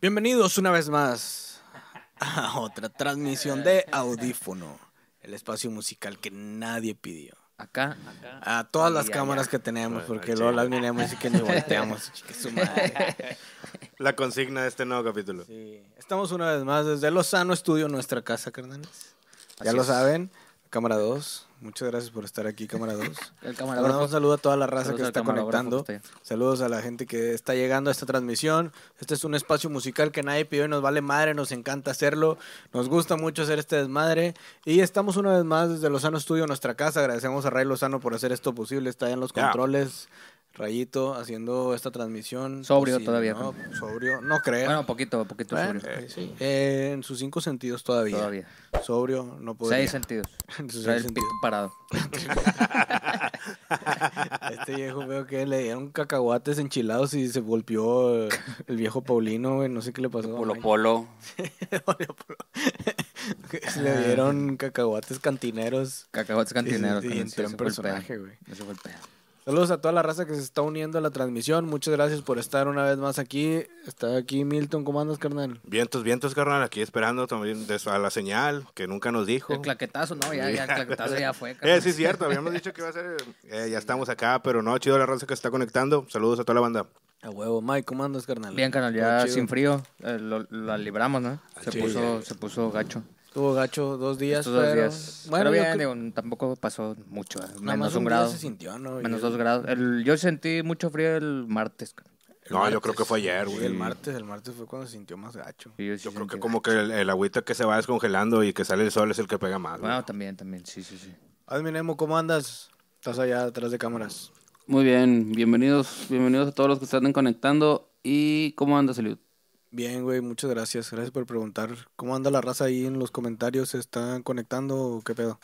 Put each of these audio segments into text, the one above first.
Bienvenidos una vez más a otra transmisión de Audífono, el espacio musical que nadie pidió. Acá, acá. A todas las cámaras que tenemos, porque luego las miramos y que ni volteamos. chique su madre. La consigna de este nuevo capítulo. Sí. Estamos una vez más desde Lozano Estudio, nuestra casa, carnales. Ya Así lo es. saben, cámara 2. Muchas gracias por estar aquí, cámara 2. El camarógrafo. un saludo a toda la raza Saludos que está conectando. que. Saludos a la gente que está llegando a esta transmisión. Este es un espacio musical que nadie pidió y nos vale madre, nos encanta hacerlo. Nos gusta mucho hacer este desmadre. Y estamos una vez más desde Lozano Studio, nuestra casa. Agradecemos a Ray Lozano por hacer esto posible. Está allá en los controles. Rayito haciendo esta transmisión. Sobrio posible, todavía, ¿no? ¿no? Sobrio, no creo. Bueno, poquito, poquito Bueno, sobrio. eh, sí. Eh, en sus cinco sentidos todavía. Todavía. Sobrio, no podría. Seis sentidos. En sus seis el sentidos. parado. A Este viejo veo que le dieron cacahuates enchilados y se golpeó eh, el viejo Paulino, güey. No sé qué le pasó. Polo Polo. le dieron cacahuates cantineros. Cacahuates cantineros. Y, y carnal, entró sí, en ese fue el personaje, güey. Ese fue el pedo. Saludos a toda la raza que se está uniendo a la transmisión. Muchas gracias por estar una vez más aquí. Está aquí Milton. ¿Cómo andas, carnal? Vientos, vientos, carnal. Aquí esperando también a la señal que nunca nos dijo. El claquetazo, no, ya, ya, el claquetazo ya fue. Eh, carnal. sí, es cierto. Habíamos dicho que iba a ser. eh, ya estamos acá, pero no, chido la raza que se está conectando. Saludos a toda la banda. A huevo. Mike, ¿cómo andas, carnal? Bien, canal, Todo ya sin frío. eh, lo, la libramos, ¿no? Se, Sí. puso, se puso gacho. Estuvo gacho dos días, Estos dos pero... días. Bueno, Pero yo bien, creo- digo, tampoco pasó mucho. eh, nada Menos más un, un día grado. se sintió, ¿no? Menos Y dos grados. El, yo sentí mucho frío el martes. el No, yo martes. creo que fue ayer, Sí, güey. el martes, el martes fue cuando se sintió más gacho. Sí, sí Yo creo que como que el, el agüita que se va descongelando y que sale el sol es el que pega más. güey. Bueno, también, también, sí, sí, sí. Hazme Nemo, ¿cómo andas? Estás allá atrás de cámaras. Muy bien, bienvenidos, bienvenidos a todos los que están conectando. ¿Y cómo anda Salud? Bien, güey, muchas gracias. Gracias por preguntar. ¿Cómo anda la raza ahí en los comentarios? ¿Se están conectando o qué pedo?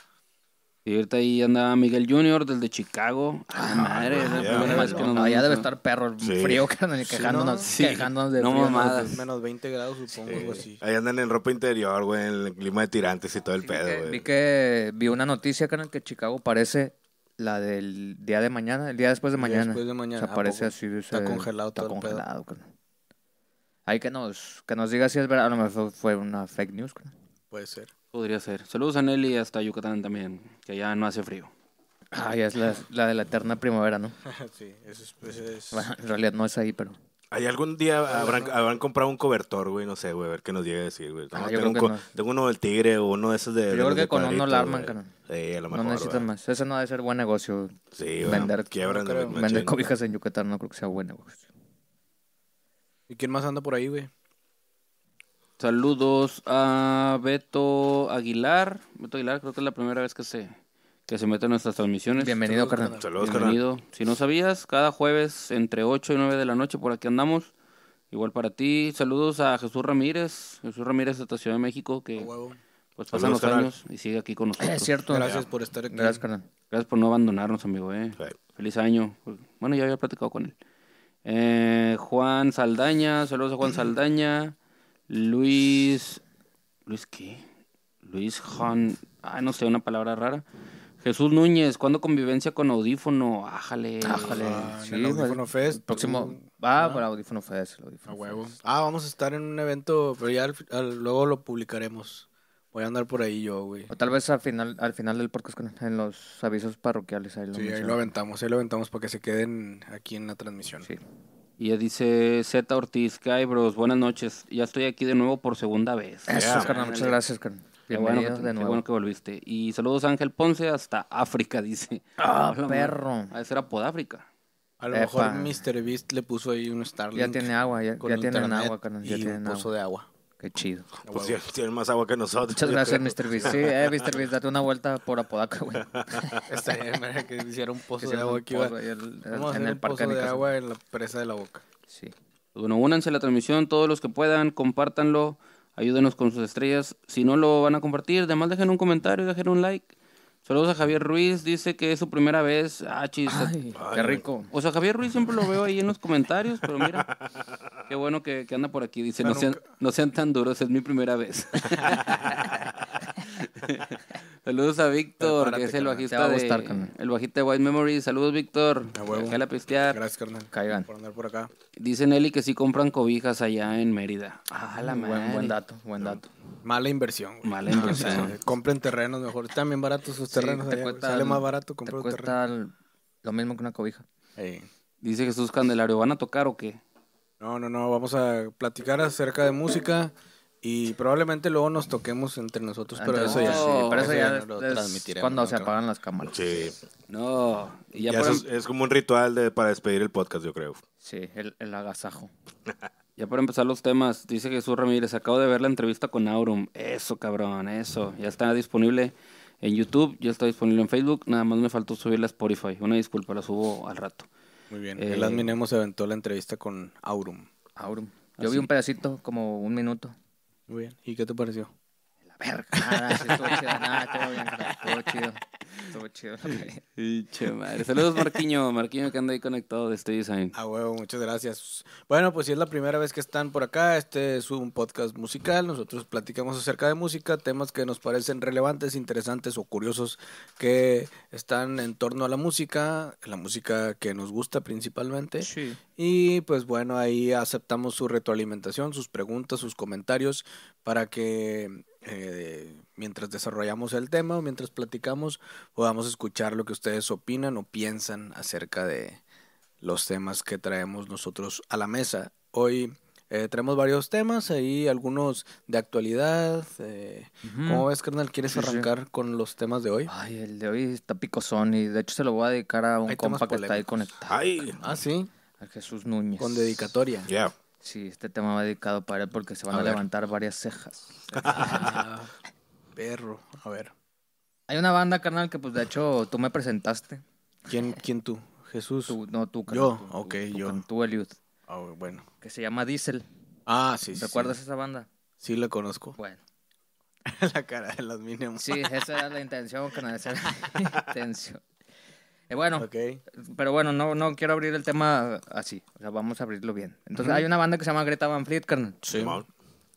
Y ahorita ahí anda Miguel Junior desde Chicago. Ah, madre, es la primera vez que nos mandan debe estar perro, el Sí. frío, carnal, Sí, quejándonos, ¿no? Sí. quejándonos de No frío. mamadas. Menos, menos 20 grados, supongo, así. Ahí andan en ropa interior, güey, en el clima de tirantes y todo el pedo, güey. Vi que vi una noticia, canal, que Chicago parece la del día de mañana, el día después de El día mañana. después de mañana, O sea, ¿a parece así. Está congelado Está todo el pedo. congelado, carnal. Hay que nos, que nos diga si es verdad. A lo mejor fue una fake news, carnal. Puede ser. Podría ser. Saludos a Nelly hasta Yucatán también, que allá no hace frío. Ah, ya es la, la de la eterna primavera, ¿no? sí, eso es... Eso es... Bueno, en realidad no es ahí, pero... ¿Hay algún día habrán, habrán comprado un cobertor, güey? No sé, güey, a ver qué nos llega a decir, güey. Ah, No, yo tengo, creo un no. tengo uno del tigre o uno de esos de. Yo de creo que con uno la arman, carnal. Sí, a lo No mejor. necesitas güey. más. Ese no debe ser buen negocio. Sí, güey. Vender- Quiebran no de. Vender cobijas en Yucatán no creo que sea buen negocio. ¿Y quién más anda por ahí, güey? Saludos a Beto Aguilar. Beto Aguilar, creo que es la primera vez que se, que se mete en nuestras transmisiones. Bienvenido, Saludos, carnal. Saludos, carnal. Bienvenido. Si no sabías, cada jueves entre 8 y 9 de la noche por aquí andamos. Igual para ti. Saludos a Jesús Ramírez. Jesús Ramírez de Ciudad de México, que pues pasan Saludos, los carnal. años y sigue aquí con nosotros. Es cierto. Gracias por estar aquí. Gracias, carnal. Gracias por no abandonarnos, amigo. Eh. Sí. Feliz año. Bueno, ya había platicado con él. Eh, Juan Saldaña. Saludos a Juan Saldaña. Luis... ¿Luis qué? Luis Juan... Ah, no sé, una palabra rara. Jesús Núñez. ¿Cuándo convivencia con audífono? Ájale. Ájale. Ah, en Sí, el Audífono. Fest. El próximo. tú- Ah, ¿no? por audífono Fest. el A huevo. Fest. Ah, vamos a estar en un evento, pero ya al- al- luego lo publicaremos. Voy a andar por ahí yo, güey. O tal vez al final, al final del podcast, en los avisos parroquiales. Ahí lo Sí, ahí lo aventamos, ahí lo aventamos para que se queden aquí en la transmisión. Sí. Y ya dice Z Ortiz. ¿Qué hay, bros? Buenas noches. Ya estoy aquí de nuevo por segunda vez. Eso, Yeah. carnal. Muchas gracias, carnal. Qué bueno, que, de qué nuevo. bueno que volviste. Y saludos a Ángel Ponce hasta África, dice. Ah, perro. A ese era Podáfrica. A lo Epa. mejor Mr. Beast le puso ahí un Starlink. Ya tiene agua, ya, con ya tienen agua, carnal. Ya y tienen un agua. pozo de agua. Qué chido. A Pues sí, tienen más agua que nosotros. Muchas gracias, creo. Mr. Beast. Sí, eh, Mr. Beast, date una vuelta por Apodaca, güey. Estaría bien, que hiciera un pozo de agua aquí. pozo el- Vamos en el un parque pozo de agua en la presa de la boca. Sí. Bueno, únanse a la transmisión, todos los que puedan, compártanlo, ayúdenos con sus estrellas. Si no lo van a compartir, además dejen un comentario, dejen un like. Saludos a Javier Ruiz, dice que es su primera vez. Ah, chis. Ay, qué rico. O sea, Javier Ruiz siempre lo veo ahí en los comentarios, pero mira, qué bueno que, que anda por aquí. Dice, no sean, no sean tan duros, es mi primera vez. Saludos a Víctor, que es el. Te bajista de gustar, el bajista de White Memory. Saludos, Víctor. A huevo. La pistear. Gracias, carnal. Caigan. Por andar por acá. Dice Nelly que sí compran cobijas allá en Mérida. Ah, la buen, madre. buen dato, buen dato. Mala inversión. güey. Mala O inversión. sea, compren terrenos mejor. Están bien baratos sus Sí, terrenos. allá, güey. Sale más barato te comprar un terreno. cuesta el- lo mismo que una cobija. Dice Jesús Candelario, ¿van a tocar o qué? No, no, no. Vamos a platicar acerca de música. Y probablemente luego nos toquemos entre nosotros, pero Entonces, eso ya sí, pero eso ya no lo es transmitiremos. cuando ¿no, se apagan las cámaras. Sí. No. Y ya, Ya por, eso es, es como un ritual de, para despedir el podcast, yo creo. Sí, el, el agasajo. ya por empezar los temas, dice Jesús Ramírez, acabo de ver la entrevista con Aurum. Eso, cabrón, eso. Ya está disponible en YouTube, ya está disponible en Facebook. Nada más me faltó subirla a Spotify. Una disculpa, la subo al rato. Muy bien. Eh, El adminemo se aventó la entrevista con Aurum. Aurum. Yo Así. vi un pedacito, como un minuto. Muy bien. ¿Y qué te pareció? Nada, sí, estuvo chido. Nada, estuvo bien. Chido. Estuvo chido. Pinche madre. Saludos, Marquiño. Marquiño que anda ahí conectado de este design. A huevo, muchas gracias. Bueno, pues si es la primera vez que están por acá, este es un podcast musical. Nosotros platicamos acerca de música, temas que nos parecen relevantes, interesantes o curiosos que están en torno a la música, la música que nos gusta principalmente. Sí. Y pues bueno, ahí aceptamos su retroalimentación, sus preguntas, sus comentarios para que eh, mientras desarrollamos el tema o mientras platicamos podamos escuchar lo que ustedes opinan o piensan acerca de los temas que traemos nosotros a la mesa. Hoy eh, traemos varios temas, ahí algunos de actualidad. eh, ¿Cómo ves, carnal? ¿Quieres Sí, sí. arrancar con los temas de hoy? Ay, el de hoy está picosón y de hecho se lo voy a dedicar a un Hay compa que está ahí conectado. Ay, Ah, sí, Al Jesús Núñez. con dedicatoria. ya. Sí, este tema va dedicado para él porque se van A levantar varias cejas. Perro, a ver. Hay una banda, carnal, que pues de hecho tú me presentaste. ¿Quién, quién tú? Jesús. Tú, no, tú, carnal, Yo, tú, ok, tú, yo. Tú, Eliud. Ah, bueno. Que se llama Diesel. Ah, sí, sí. ¿Recuerdas Sí, esa banda? Sí, la conozco. Bueno. la cara de las mínimos. Sí, esa era la intención, carnal. Esa era la intención. Eh, bueno, pero bueno, no, no quiero abrir el tema así. O sea, vamos a abrirlo bien. Entonces, hay una banda que se llama Greta Van Fleet, carnal. Sí.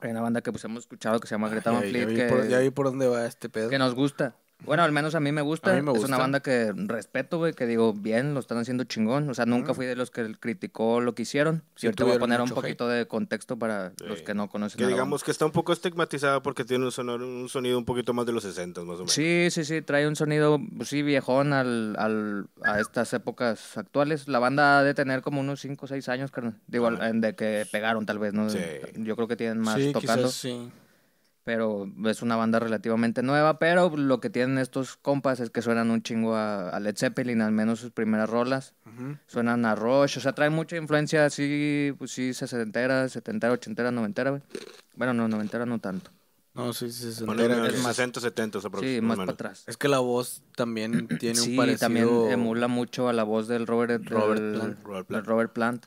Hay una banda que pues hemos escuchado que se llama Greta Ya, Van ya Fleet vi que, por, ya vi por dónde va este pedo. que nos gusta. Bueno, al menos a mí me gusta. A mí me Es una banda que respeto, güey, que digo, bien, lo están haciendo chingón. O sea, nunca fui de los que criticó lo que hicieron. Sí y ahorita voy a poner un poquito de contexto para los que no conocen. Que digamos que está un poco estigmatizada porque tiene un, sonor- un sonido un poquito más de los 60 más o menos. Sí, sí, sí, trae un sonido, pues, sí, viejón al, al, a estas épocas actuales. La banda ha de tener como unos 5 o 6 años, carnal. Digo, de que pegaron tal vez, ¿no? Sí. Yo creo que tienen más sí, tocando, quizás sí. Pero es una banda relativamente nueva. Pero lo que tienen estos compas es que suenan un chingo a, a Led Zeppelin, al menos sus primeras rolas. Suenan a Rush, o sea, traen mucha influencia así, pues sí, sesentera, setentera, ochentera, noventera, güey. Bueno, no, noventera no tanto. No, sí, sí, Bueno, es más- 60, 70 Sí, aproximadamente. más para atrás. Es que la voz también tiene sí, un parecido. también emula mucho a la voz del Robert, Robert del- Plant. Robert del Plant. Robert Plant.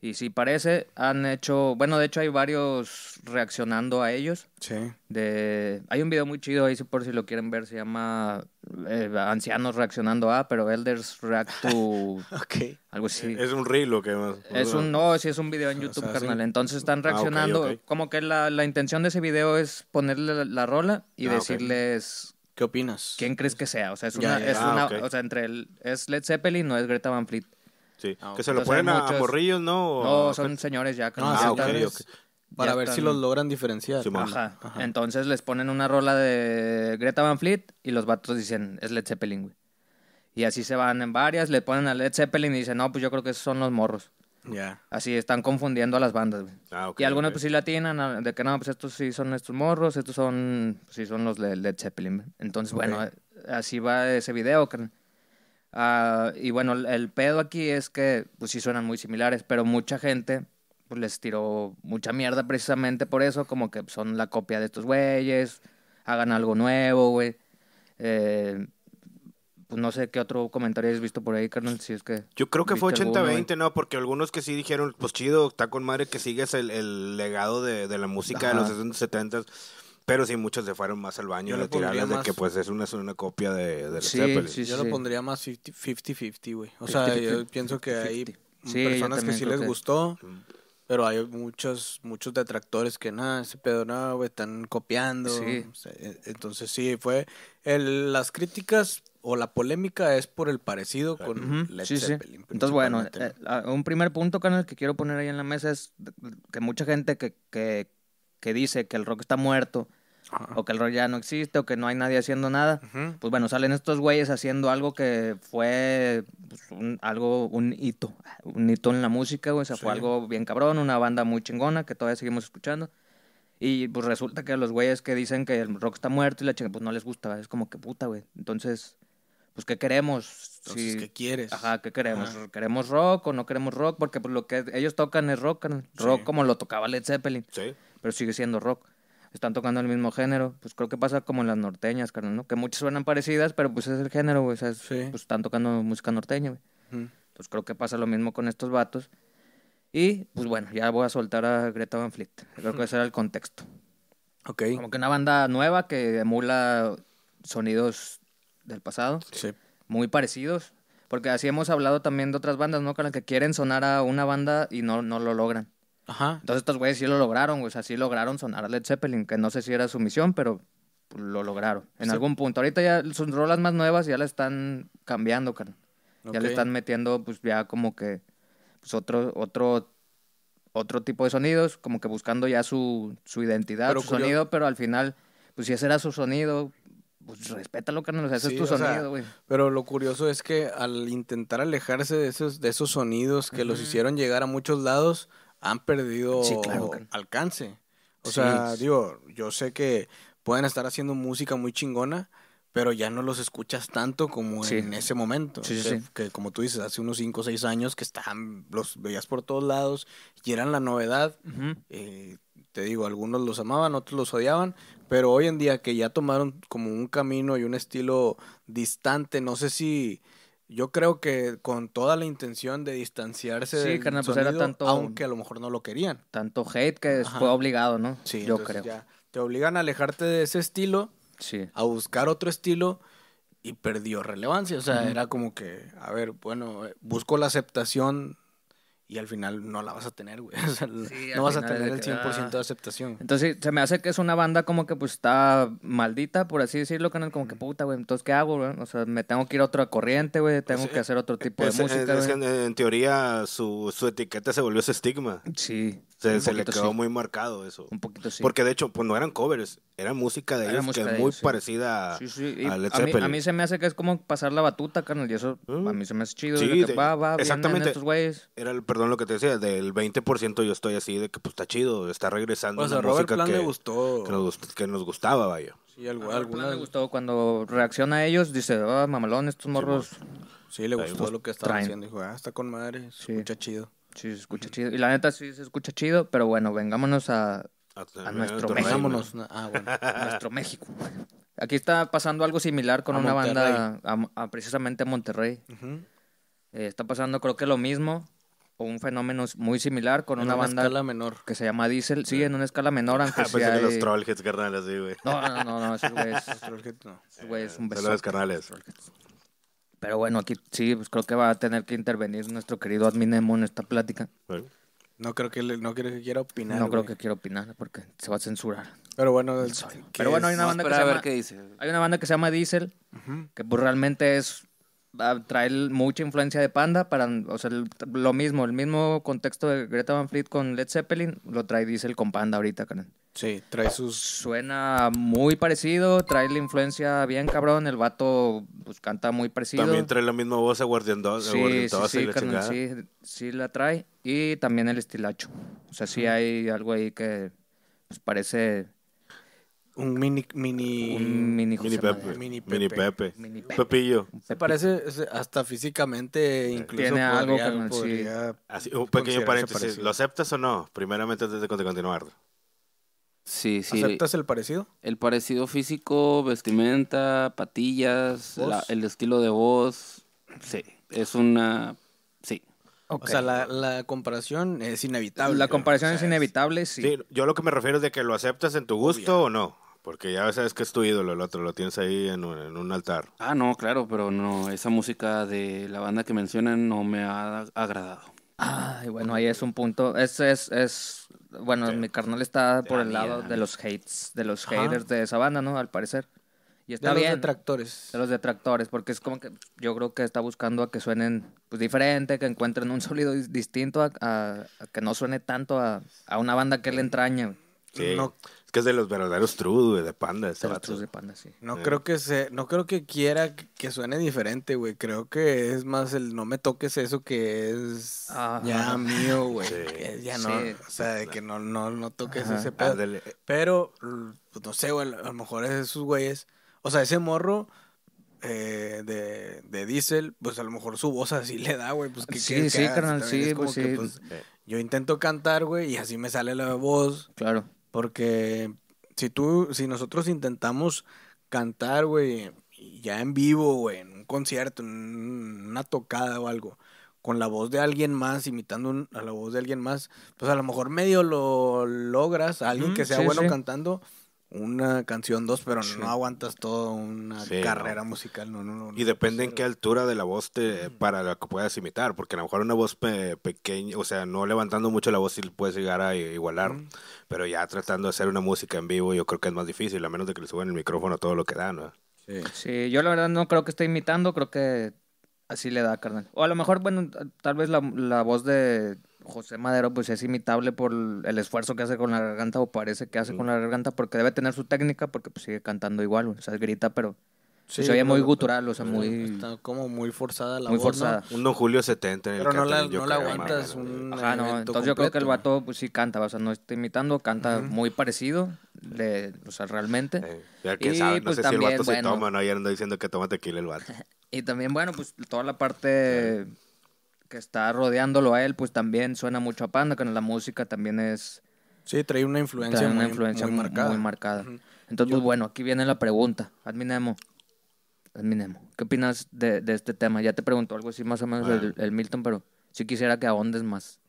Y sí, parece, han hecho, bueno, de hecho hay varios reaccionando a ellos. Sí. De, hay un video muy chido ahí, si por si lo quieren ver, se llama eh, Ancianos reaccionando a, pero Elders React to Ok. algo así. Es un reel lo que más. Es un, no, sí es un video en YouTube, sea, carnal. sí. Entonces están Ah, reaccionando. Como que la, la intención de ese video es ponerle la, la rola y Ah, decirles ¿Qué opinas? quién crees que sea. O sea, es una, ya. es Ah, una, o sea, entre el, es Led Zeppelin no es Greta Van Fleet. Sí. Ah, que se lo ponen a, a morrillos, ¿no? O No, son señores ya. Carnal, Ah, ya ok, están- ok. Para ya ver si están- los logran diferenciar. Simón. Ajá. Ajá. Entonces les ponen una rola de Greta Van Fleet y los vatos dicen, es Led Zeppelin, güey. Y así se van en varias, le ponen a Led Zeppelin y dicen, no, pues yo creo que esos son los morros. Ya. Así están confundiendo a las bandas, güey. Ah, ok, y algunos pues sí latinan a- de que no, pues estos sí son estos morros, estos son, pues, sí son los de Led Zeppelin. güey. Entonces, bueno, así va ese video, carnal. Ah, y bueno, el, pedo aquí es que pues sí suenan muy similares, pero mucha gente pues les tiró mucha mierda precisamente por eso, como que son la copia de estos güeyes, hagan algo nuevo, güey. Eh, pues no sé qué otro comentario has visto por ahí, carnal, si es que... Yo creo que fue ¿Viste alguno, 80-20, ¿no? Porque algunos que sí dijeron, pues chido, está con madre que sigues el, el legado de, de la música Ajá. de los 60 70 pero sí, muchos se fueron más al baño pondría tirarles de más- que pues es una, es una copia de, de Sí, Zeppelin. sí, Yo sí. lo pondría más 50 50-50, güey. O sea, 50-50. yo pienso que hay personas que sí les que- gustó Pero hay muchos, muchos detractores que nada, ese pedo no, güey, están copiando. Sí. O sea, e- entonces sí, fue el, las críticas o la polémica es por el parecido con Ujú, Led sí, sí. Zeppelin. Entonces, bueno, eh, a- un primer punto, canal, que quiero poner ahí en la mesa es que mucha gente que, que, que dice que el rock está muerto. Ajá. o que el rock ya no existe, o que no hay nadie haciendo nada, Ujú. pues bueno, salen estos güeyes haciendo algo que fue pues, un, algo, un hito, un hito en la música, güey, o sea, fue Sí. algo bien cabrón, una banda muy chingona que todavía seguimos escuchando. Y pues resulta que los güeyes que dicen que el rock está muerto y la chinga, pues no les gusta, es como que puta, güey. Entonces, pues, ¿qué queremos? Entonces, Si- ¿qué quieres? Ajá, ¿qué queremos? Ajá. ¿Queremos rock o no queremos rock? Porque pues, lo que ellos tocan es rock, carnal. rock Sí. como lo tocaba Led Zeppelin, Sí. pero sigue siendo rock. Están tocando el mismo género. Pues creo que pasa como en las norteñas, carnal, ¿no? Que muchas suenan parecidas, pero pues es el género, güey. O sea, es- Sí. pues están tocando música norteña, güey. Entonces creo que pasa lo mismo con estos vatos. Y pues bueno, ya voy a soltar a Greta Van Fleet. Creo que ese era el contexto. Ok. Como que una banda nueva que emula sonidos del pasado Sí. muy parecidos. Porque así hemos hablado también de otras bandas, ¿no? Con las que quieren sonar a una banda y no, no lo logran. Ajá. Entonces estos güeyes sí lo lograron, güey. O sea, sí lograron sonar a Led Zeppelin, que no sé si era su misión, pero lo lograron. En Sí. algún punto. Ahorita ya sus rolas más nuevas ya la están cambiando, carnal. Ya le están metiendo, pues ya como que, pues otro, otro, otro tipo de sonidos, como que buscando ya su, su identidad, Pero su sonido, pero al final, pues si ese era su sonido, pues respétalo, carnal. O sea, ese Sí, es tu sonido, güey. Pero lo curioso es que al intentar alejarse de esos, de esos sonidos que los hicieron llegar a muchos lados, han perdido Sí, claro, carnal. alcance. O Sí. sea, digo, yo sé que pueden estar haciendo música muy chingona, pero ya no los escuchas tanto como Sí. en ese momento. Sí, sí, que, sí. que como tú dices, hace unos 5 o 6 años que estaban, los veías por todos lados y eran la novedad. Eh, te digo, algunos los amaban, otros los odiaban, pero hoy en día que ya tomaron como un camino y un estilo distante, no sé si yo creo que con toda la intención de distanciarse Sí, del carnal, pues era tanto- aunque a lo mejor no lo querían. Tanto hate que Ajá. fue obligado, ¿no? Sí, Yo creo. ya te obligan a alejarte de ese estilo, Sí. a buscar otro estilo y perdió relevancia, o sea, era como que, a ver, bueno, eh, busco la aceptación y al final no la vas a tener, güey. O sea, Sí, al no vas a tener de el que, 100% de ah. aceptación. Entonces se me hace que es una banda como que pues está maldita, por así decirlo, canal, como que puta, güey, entonces ¿qué hago, güey? O sea, me tengo que ir a otra corriente, güey, tengo Sí, que hacer otro tipo de Es- música, es- que en, en teoría su, su etiqueta se volvió ese estigma. Sí, Se, se le quedó sí, muy marcado eso. un poquito sí. Porque de hecho, pues no eran covers, era música de Era ellos música que de es muy ellos, sí. parecida a, Sí, sí, y a Led a, mí, a mí se me hace que es como pasar la batuta, carnal, y eso Mm. a mí se me hace chido, Sí, de va, va, exactamente. estos güeyes. Era el, perdón lo que te decía, del 20% yo estoy así de que pues está chido, está regresando O sea, una música que, gustó. que nos, que nos gustaba, vaya. Sí, algo, A algunas- me gustó cuando reacciona a ellos, dice, ah, mamalón, estos morros, Sí, le gustó gust- lo que estaban traen. haciendo. Dijo, ah, está con madre, se Sí. escucha chido. Sí, se escucha chido. Y la neta sí se escucha chido, pero bueno, vengámonos a, A, nuestro México. Ah, bueno. a nuestro México. Aquí está pasando algo similar con A una Monterrey. banda, a- a precisamente a Monterrey. Eh, está pasando creo que lo mismo, o un fenómeno muy similar con En una, banda escala menor. que se llama Diesel. Sí, en una escala menor, aunque Ah, sí pensé que hay- los Trollheads, carnal, así, güey. No, no, no, no, ese güey es, No. ese güey es un beso. Saludos, carnales. Pero bueno, aquí sí, pues creo que va a tener que intervenir nuestro querido Adminemo en esta plática. Bueno, No creo que le- no creo que quiera opinar. no creo que quiera opinar porque se va a censurar. Pero bueno, el- Sorry. ¿qué Pero bueno, hay una banda que se llama- dice. Hay una banda que se llama Diesel, que pues realmente es trae mucha influencia de Panda para o sea lo mismo el mismo contexto de Greta Van Fleet con Led Zeppelin lo trae Diesel con Panda ahorita carnal. Sí, trae sus... suena muy parecido trae la influencia bien cabrón el vato pues canta muy parecido También trae la misma voz a Guardian 2, sí sí 2 y sí, la carnal, chingada. sí sí la trae y también el estilacho o sea sí hay algo ahí que pues parece Un mini... mini... un mini Mini José Pepe. Madero. Mini Mini Pepe. Mini Pepe. Pepillo. Se parece hasta físicamente, incluso Tiene algo, podría- carnal, sí. podría- Así, un pequeño paréntesis. parecido. ¿Lo aceptas o no? Primeramente antes de continuar. Sí, sí. ¿Aceptas el parecido? El parecido físico, vestimenta, patillas, la- el estilo de voz. Sí, es una... Sí. O sea, la, la comparación es inevitable. la comparación O es inevitable sí, Sí, yo lo que me refiero es de que lo aceptas en tu gusto o no. Porque ya sabes que es tu ídolo, el otro lo tienes ahí en un, en un altar. Ah, no, claro, pero no, esa música de la banda que mencionan no me ha agradado. Ay, bueno, ahí es un punto. Es, es, es, bueno, mi carnal está por el lado de los hates, de los Ajá. haters de esa banda, ¿no? Al parecer. Y está de los bien. detractores. De los detractores, porque es como que yo creo que está buscando a que suenen pues diferente, que encuentren un sonido dis- distinto, a, a- a que no suene tanto a, a una banda que le entraña. Sí. No- que es de los verdaderos true, güey, de panda. Este De los de panda, sí. No Eh. creo que se, no creo que quiera que- que suene diferente, güey. Creo que es más el no me toques eso que es Ajá. ya mío, güey. Sí. Que es ya Sí. no, o sea, de que no, no, no toques Ajá. ese pedo. Ándale. Pero, pues no sé, güey, a lo mejor es esos güeyes. O sea, ese morro eh, de, de Diesel, pues a lo mejor su voz así le da, güey. Pues, ¿qué Sí, que sí, carnal, También sí, pues, que, sí. pues, Eh. yo intento cantar, güey, y así me sale la voz. Claro. Porque si tú, si nosotros intentamos cantar, güey, ya en vivo, güey, en un concierto, en un- una tocada o algo, con la voz de alguien más, imitando un- a la voz de alguien más, pues a lo mejor medio lo logras, a alguien que sea sí, bueno sí. cantando una canción, dos, pero Sí. no aguantas toda una Sí, carrera no. musical, no, no, no. Y no depende en qué altura de la voz te, para la que puedas imitar, porque a lo mejor una voz pe- pequeña, o sea, no levantando mucho la voz sí puedes llegar a igualar, pero ya tratando de hacer una música en vivo yo creo que es más difícil, a menos de que le suban el micrófono todo lo que da, ¿no? Sí. Sí, yo la verdad no creo que esté imitando, creo que así le da, carnal. O a lo mejor, bueno, tal vez la, la voz de José Madero pues es imitable por el esfuerzo que hace con la garganta o parece que hace con la garganta porque debe tener su técnica porque pues sigue cantando igual, o sea, grita, pero Sí, se oye muy pero- gutural, o sea, muy... Está como muy forzada la Muy voz, ¿no? forzada. Un Don Julio 70 en el Pero no la, no la aguantas un Ajá, no, entonces yo creo que el completo. vato pues sí canta, o sea, no está imitando, canta Ujú. muy parecido, de, o sea, realmente. Eh, ya quién Y, sabe, no pues, sé si el también, vato se bueno. toma, ¿no? Ayer anda diciendo que toma tequila el vato. Y también, bueno, pues toda la parte que está rodeándolo a él, pues también suena mucho a Panda, que la música también es Sí, trae una influencia, trae una muy, influencia muy marcada. muy marcada. Entonces, pues bueno, aquí viene la pregunta. Adminemo. Adminemo. ¿Qué opinas de, de este tema? Ya te preguntó algo así más o menos Bueno. el, el Milton, pero sí quisiera que ahondes más.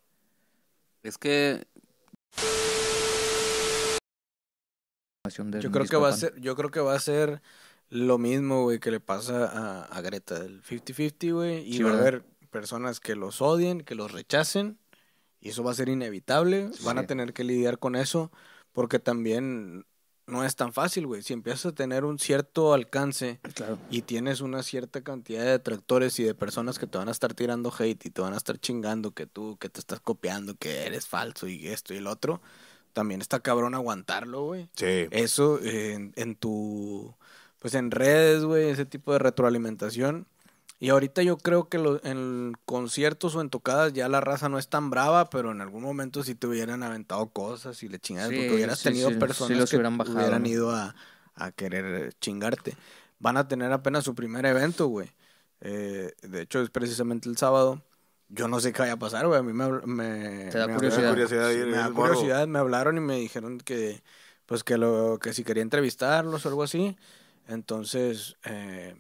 Es que Yo creo que va a ser, yo creo que va a ser lo mismo, güey, que le pasa a, a Greta, el 50-50, güey, y Sí, va a haber personas que los odien, que los rechacen, y eso va a ser inevitable, van a tener que lidiar con eso, porque también no es tan fácil, güey, si empiezas a tener un cierto alcance Claro. y tienes una cierta cantidad de detractores y de personas que te van a estar tirando hate y te van a estar chingando que tú, que te estás copiando, que eres falso y esto y el otro, también está cabrón aguantarlo, güey Sí. eso en, en tu pues en redes, güey, ese tipo de retroalimentación. Y ahorita yo creo que lo- en conciertos o en tocadas ya la raza no es tan brava, pero en algún momento sí te hubieran aventado cosas y le chingadas, Sí, porque hubieras sí, tenido sí, sí personas los que hubieran bajado, hubieran ¿no? ido a, a querer chingarte. Van a tener apenas su primer evento, güey. Eh, de hecho, es precisamente el sábado. Yo no sé qué vaya a pasar, güey. A mí me, me, Te da me curiosidad. me da curiosidad. Me hablaron y me dijeron que, pues, que lo que si quería entrevistarlos o algo así. Entonces, eh,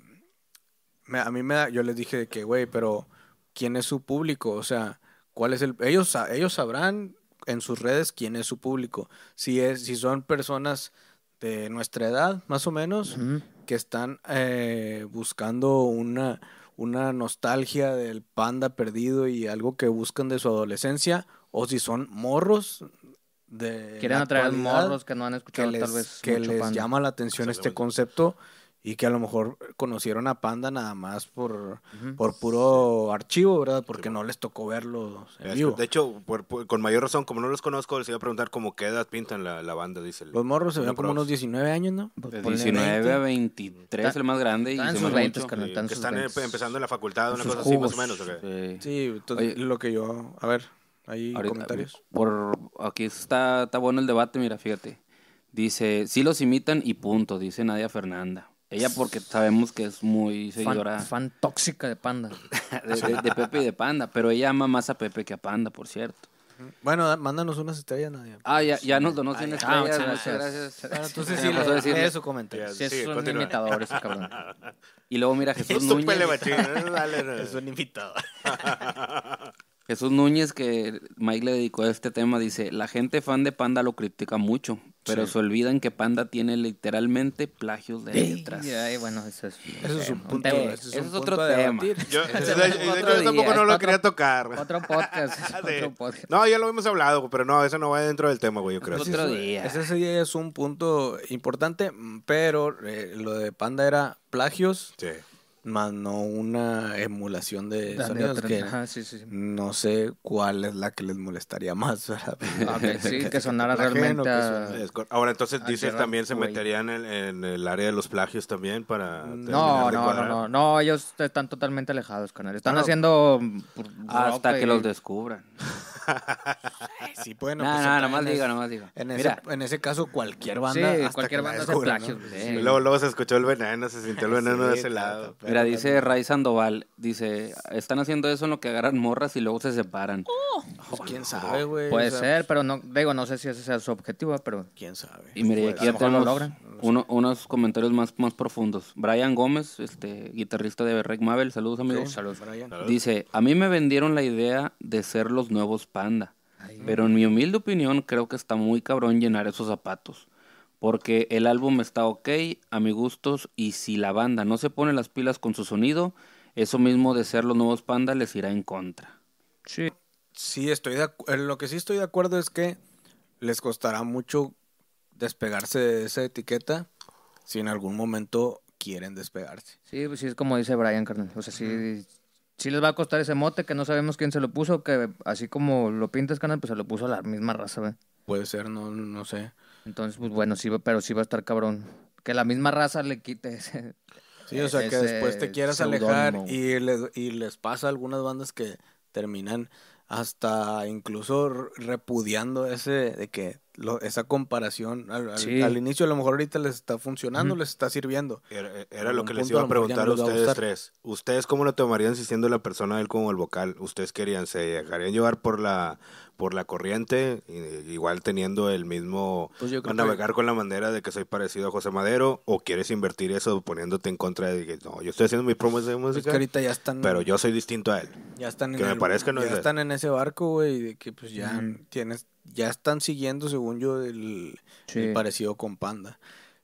me- a mí me da, yo les dije de que, güey, pero ¿quién es su público? O sea, ¿cuál es el, ellos, ellos sabrán en sus redes quién es su público. Si es, si son personas de nuestra edad, más o menos, que están eh, buscando una, una nostalgia del panda perdido y algo que buscan de su adolescencia, o si son morros de Quieren atraer morros que no han que escuchado les, tal vez que mucho les Panda. llama la atención este concepto y que a lo mejor conocieron a Panda nada más por, Ujú. por puro archivo, ¿verdad? Porque no les tocó verlos en vivo. De hecho, por- por- con mayor razón, como no los conozco, les iba a preguntar como qué edad pintan la, la banda, dice el... Los morros se ven como unos 19 años, ¿no? Pues de ponle 19 a 20. 23 Está- el más grande. Y está en se sus me hace 20, mucho. carnal, está en que sus están eh, 20. empezando en la facultad, una Sus cosa así más jugos. o menos. ¿o qué? Sí. Sí, entonces Oye. lo que yo... A ver, ahí Ahorita, comentarios. Por aquí está, está bueno el debate, mira, fíjate. Dice, sí los imitan y punto, dice Nadia Fernanda. Ella porque sabemos que es muy seguidora Fan, fan tóxica de Panda. de, de- de Pepe y de Panda, pero ella ama más a Pepe que a Panda, por cierto. Bueno, da- mándanos unas estrellas, Nadia. Ah, ya, ya nos donó 100 Ah, estrellas, muchas muchas gracias. gracias. Bueno, entonces sí, decirle. lee su comentario. Sí, es Sí, un continúa. imitador ese cabrón. Y luego mira Jesús Es un Núñez. no. Es un invitado. Jesús Núñez, que Mike le dedicó a este tema, dice, la gente fan de Panda lo critica mucho. pero Sí. se olvidan que Panda tiene literalmente plagios de letras. Y, ay, bueno, eso es, Eso es un punto, ese es punto otro tema. debatir. Yo, tampoco día, no lo otro- quería tocar. Otro podcast. Sí. otro podcast. No, ya lo hemos hablado, pero no, eso no va dentro del tema, güey, yo creo. Otro Eso- día. Ese sí es un punto importante, mm, pero eh, lo de Panda era plagios, Sí. Más no una emulación de Dale sonidos otra- que Ajá, sí, sí. sí. no sé cuál es la que les molestaría más, ¿verdad? Ah, ok, sí, que sonara que realmente a- Ahora, entonces dices también se meterían en, en el área de los plagios también para. No, terminar No, de no, no, ellos están totalmente alejados, canal. Están No, no. haciendo Hasta que y- los descubran. Sí, bueno, No, pues, no, nomás diga, es- nomás diga. En ese, Mira, en ese caso, cualquier Sí, banda. hasta cualquier que banda hace plagios. ¿no? sí. Y luego, luego se escuchó el veneno, se sintió el veneno de ese lado. Mira, dice Ray Sandoval, dice, están haciendo eso en lo que agarran morras y luego se separan. Pues, quién sabe, güey. Puede o sea, ser, pero no, digo, no sé si ese sea su objetivo, pero Quién sabe. Y mire, Pues, aquí ya lo tenemos logran. uno- unos comentarios más, más profundos. Brian Gómez, este guitarrista de Rec Mabel, saludos amigos. saludos. Brian. Dice, a mí me vendieron la idea de ser los nuevos Panda, pero en mi humilde opinión creo que está muy cabrón llenar esos zapatos. Porque el álbum está ok, a mi gustos, y si la banda no se pone las pilas con su sonido, eso mismo de ser los nuevos Panda les irá en contra. Sí. Sí, estoy de en lo que sí estoy de acuerdo es que les costará mucho despegarse de esa etiqueta si en algún momento quieren despegarse. Sí, pues sí, es como dice Brian, carnal. O sea, sí, sí les va a costar ese mote que no sabemos quién se lo puso, que así como lo pintas, carnal, pues se lo puso la misma raza, ¿ve? Puede ser, no, no sé. Entonces, pues bueno, sí, pero sí va a estar cabrón. Que la misma raza le quite ese... Sí, o sea, que después te quieras alejar y, le- y les pasa a algunas bandas que terminan hasta incluso repudiando ese de que lo- esa comparación al, al- Sí. al inicio a lo mejor ahorita les está funcionando, les está sirviendo. Era, era En lo que les iba a preguntar a ustedes tres. ¿Ustedes cómo lo tomarían si siendo la persona él como el vocal? ¿Ustedes querían, se dejarían llevar por la por la corriente, i- igual teniendo el mismo, Pues yo creo navegar con la bandera de que soy parecido a José Madero, o quieres invertir eso poniéndote en contra de que no, yo estoy haciendo mi promo de Pues música, ahorita ya están pero yo soy distinto a él. ya están que me el- parezca no ya es están en ese barco, güey, de que pues ya tienes ya están siguiendo según yo el, Sí. el parecido con Panda.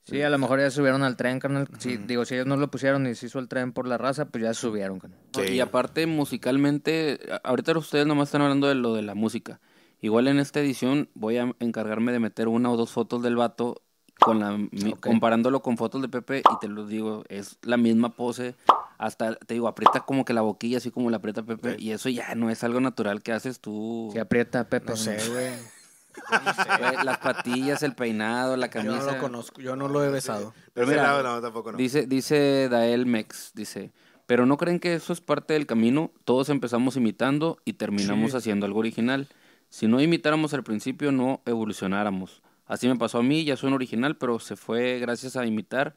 Sí, a lo mejor ya subieron al tren, carnal. Sí, digo, si ellos no lo pusieron y se hizo el tren por la raza, pues ya subieron, carnal. Sí. Y aparte, musicalmente, a- ahorita ustedes nomás están hablando de lo de la música. Igual en esta edición voy a encargarme de meter una o dos fotos del vato con la, mi- Ok. comparándolo con fotos de Pepe y te lo digo, es la misma pose. Hasta, te digo, aprieta como que la boquilla, así como la aprieta Pepe. Y eso ya no es algo natural que haces tú. Si aprieta Pepe. No sé, güey. Güey, Las patillas, el peinado, la Yo camisa. no lo conozco, yo no lo he besado. De ese mira, lado no, tampoco no. Dice, dice Dael Mex, dice, pero no creen que eso es parte del camino, todos empezamos imitando y terminamos Sí. haciendo algo original. Si no imitáramos al principio, no evolucionáramos. Así me pasó a mí, ya soy un original, pero se fue gracias a imitar.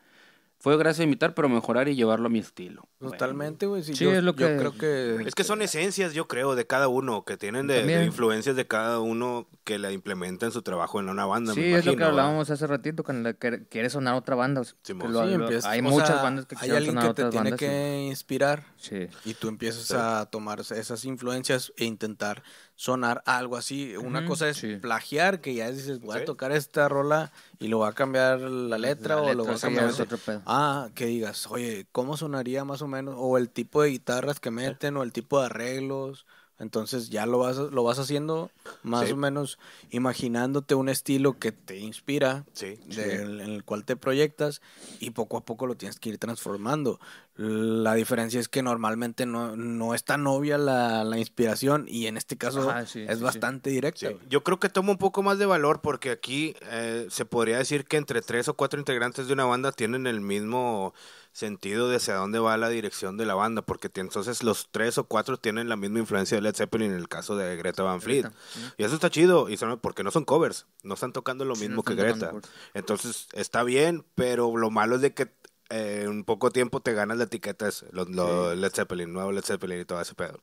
Fue gracias a imitar, pero mejorar y llevarlo a mi estilo. Totalmente, güey. Sí, Sí, yo, es lo yo que- creo que Es que son esencias, yo creo, de cada uno, que tienen de, influencias de cada uno que la implementa en su trabajo en una banda. Sí, me es lo que hablábamos hace ratito, con la que quiere sonar otra banda. o sea, Simón. que lo- Sí, lo- empiezas- hay muchas sea, bandas que hay alguien sonar que te tiene bandas. que inspirar Sí. y tú empiezas a tomar esas influencias e intentar sonar algo así. Una cosa es sí. plagiar, que ya dices, voy a Sí. tocar esta rola y lo voy a cambiar la letra La o lo voy a sí, cambiar. es otro pedo. Ah, que digas, oye, ¿cómo sonaría más o menos? O el tipo de guitarras que meten o el tipo de arreglos. Entonces ya lo vas, lo vas haciendo más Sí. o menos imaginándote un estilo que te inspira, Sí. en el cual te proyectas y poco a poco lo tienes que ir transformando. La diferencia es que normalmente no, no es tan obvia la, la inspiración y en este caso Ajá, es bastante directa. Yo creo que toma un poco más de valor porque aquí eh, se podría decir que entre tres o cuatro integrantes de una banda tienen el mismo sentido de hacia dónde va la dirección de la banda, porque entonces los tres o cuatro tienen la misma influencia de Led Zeppelin en el caso de Greta Van Fleet. Greta. Y eso está chido, y son, porque no son covers, no están tocando lo Sí, mismo no que Greta. Entonces está bien, pero lo malo es de que eh, en poco tiempo te ganas la etiqueta es lo, lo- Led Zeppelin, nuevo Led Zeppelin y todo ese pedo.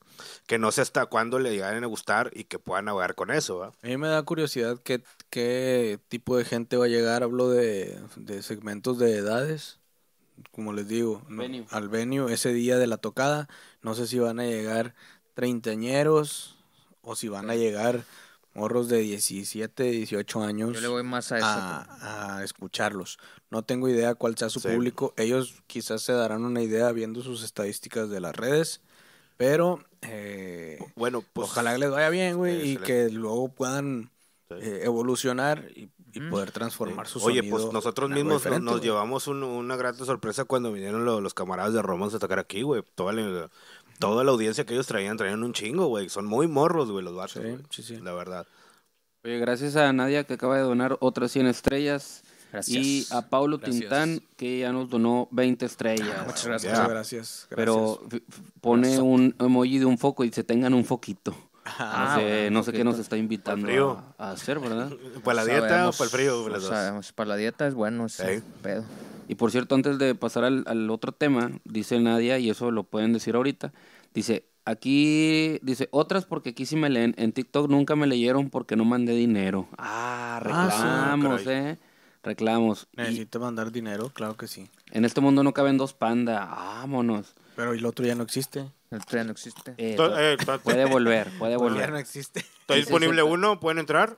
Que no sé hasta cuándo le lleguen a gustar y que puedan navegar con eso, ¿va? A mí me da curiosidad qué, qué tipo de gente va a llegar. Hablo de, de segmentos de edades. Como les digo, ¿no? Venue. al venue ese día de la tocada. No sé si van a llegar treintañeros o si van a llegar morros de 17, 18 años Yo le voy más a eso. a, a escucharlos. No tengo idea cuál sea su Sí. público. Ellos quizás se darán una idea viendo sus estadísticas de las redes, pero eh, Bueno, pues. ojalá les vaya bien, güey, y que luego puedan Sí. eh, evolucionar y, y Ujú. poder transformar su Oye, sonido pues nosotros mismos nos, llevamos un- una grata sorpresa cuando vinieron lo- los, camaradas de Romans a tocar aquí, güey. Toda la, toda la audiencia que ellos traían, traían un chingo, güey. Son muy morros, güey, los vatos, Sí, sí, sí. La verdad. Oye, gracias a Nadia que acaba de donar otras 100 estrellas. Gracias. Y a Paulo Gracias. Tintán que ya nos donó 20 estrellas. Muchas gracias. Ya. Muchas gracias. Pero pone un emoji de un foco y dice tengan un foquito. Ah, no sé, bueno, no sé qué nos está invitando frío. a, a hacer, ¿verdad? ¿Para la No dieta sabemos, o para el frío? no Las dos. sabemos. Para la dieta es bueno Sí. pedo. Y por cierto, antes de pasar al, al otro tema, dice Nadia, y eso lo pueden decir ahorita, dice, aquí, dice, otras porque aquí sí me leen, en TikTok nunca me leyeron porque no mandé dinero. Ah, sí, reclamos, eh. Reclamos. Y Necesito mandar dinero, claro que sí. en este mundo no caben dos pandas. Vámonos. Pero el otro ya no existe. El tren no existe. Eh, To- eh, puede volver, puede volver. no existe. ¿Está disponible uno? ¿Pueden entrar?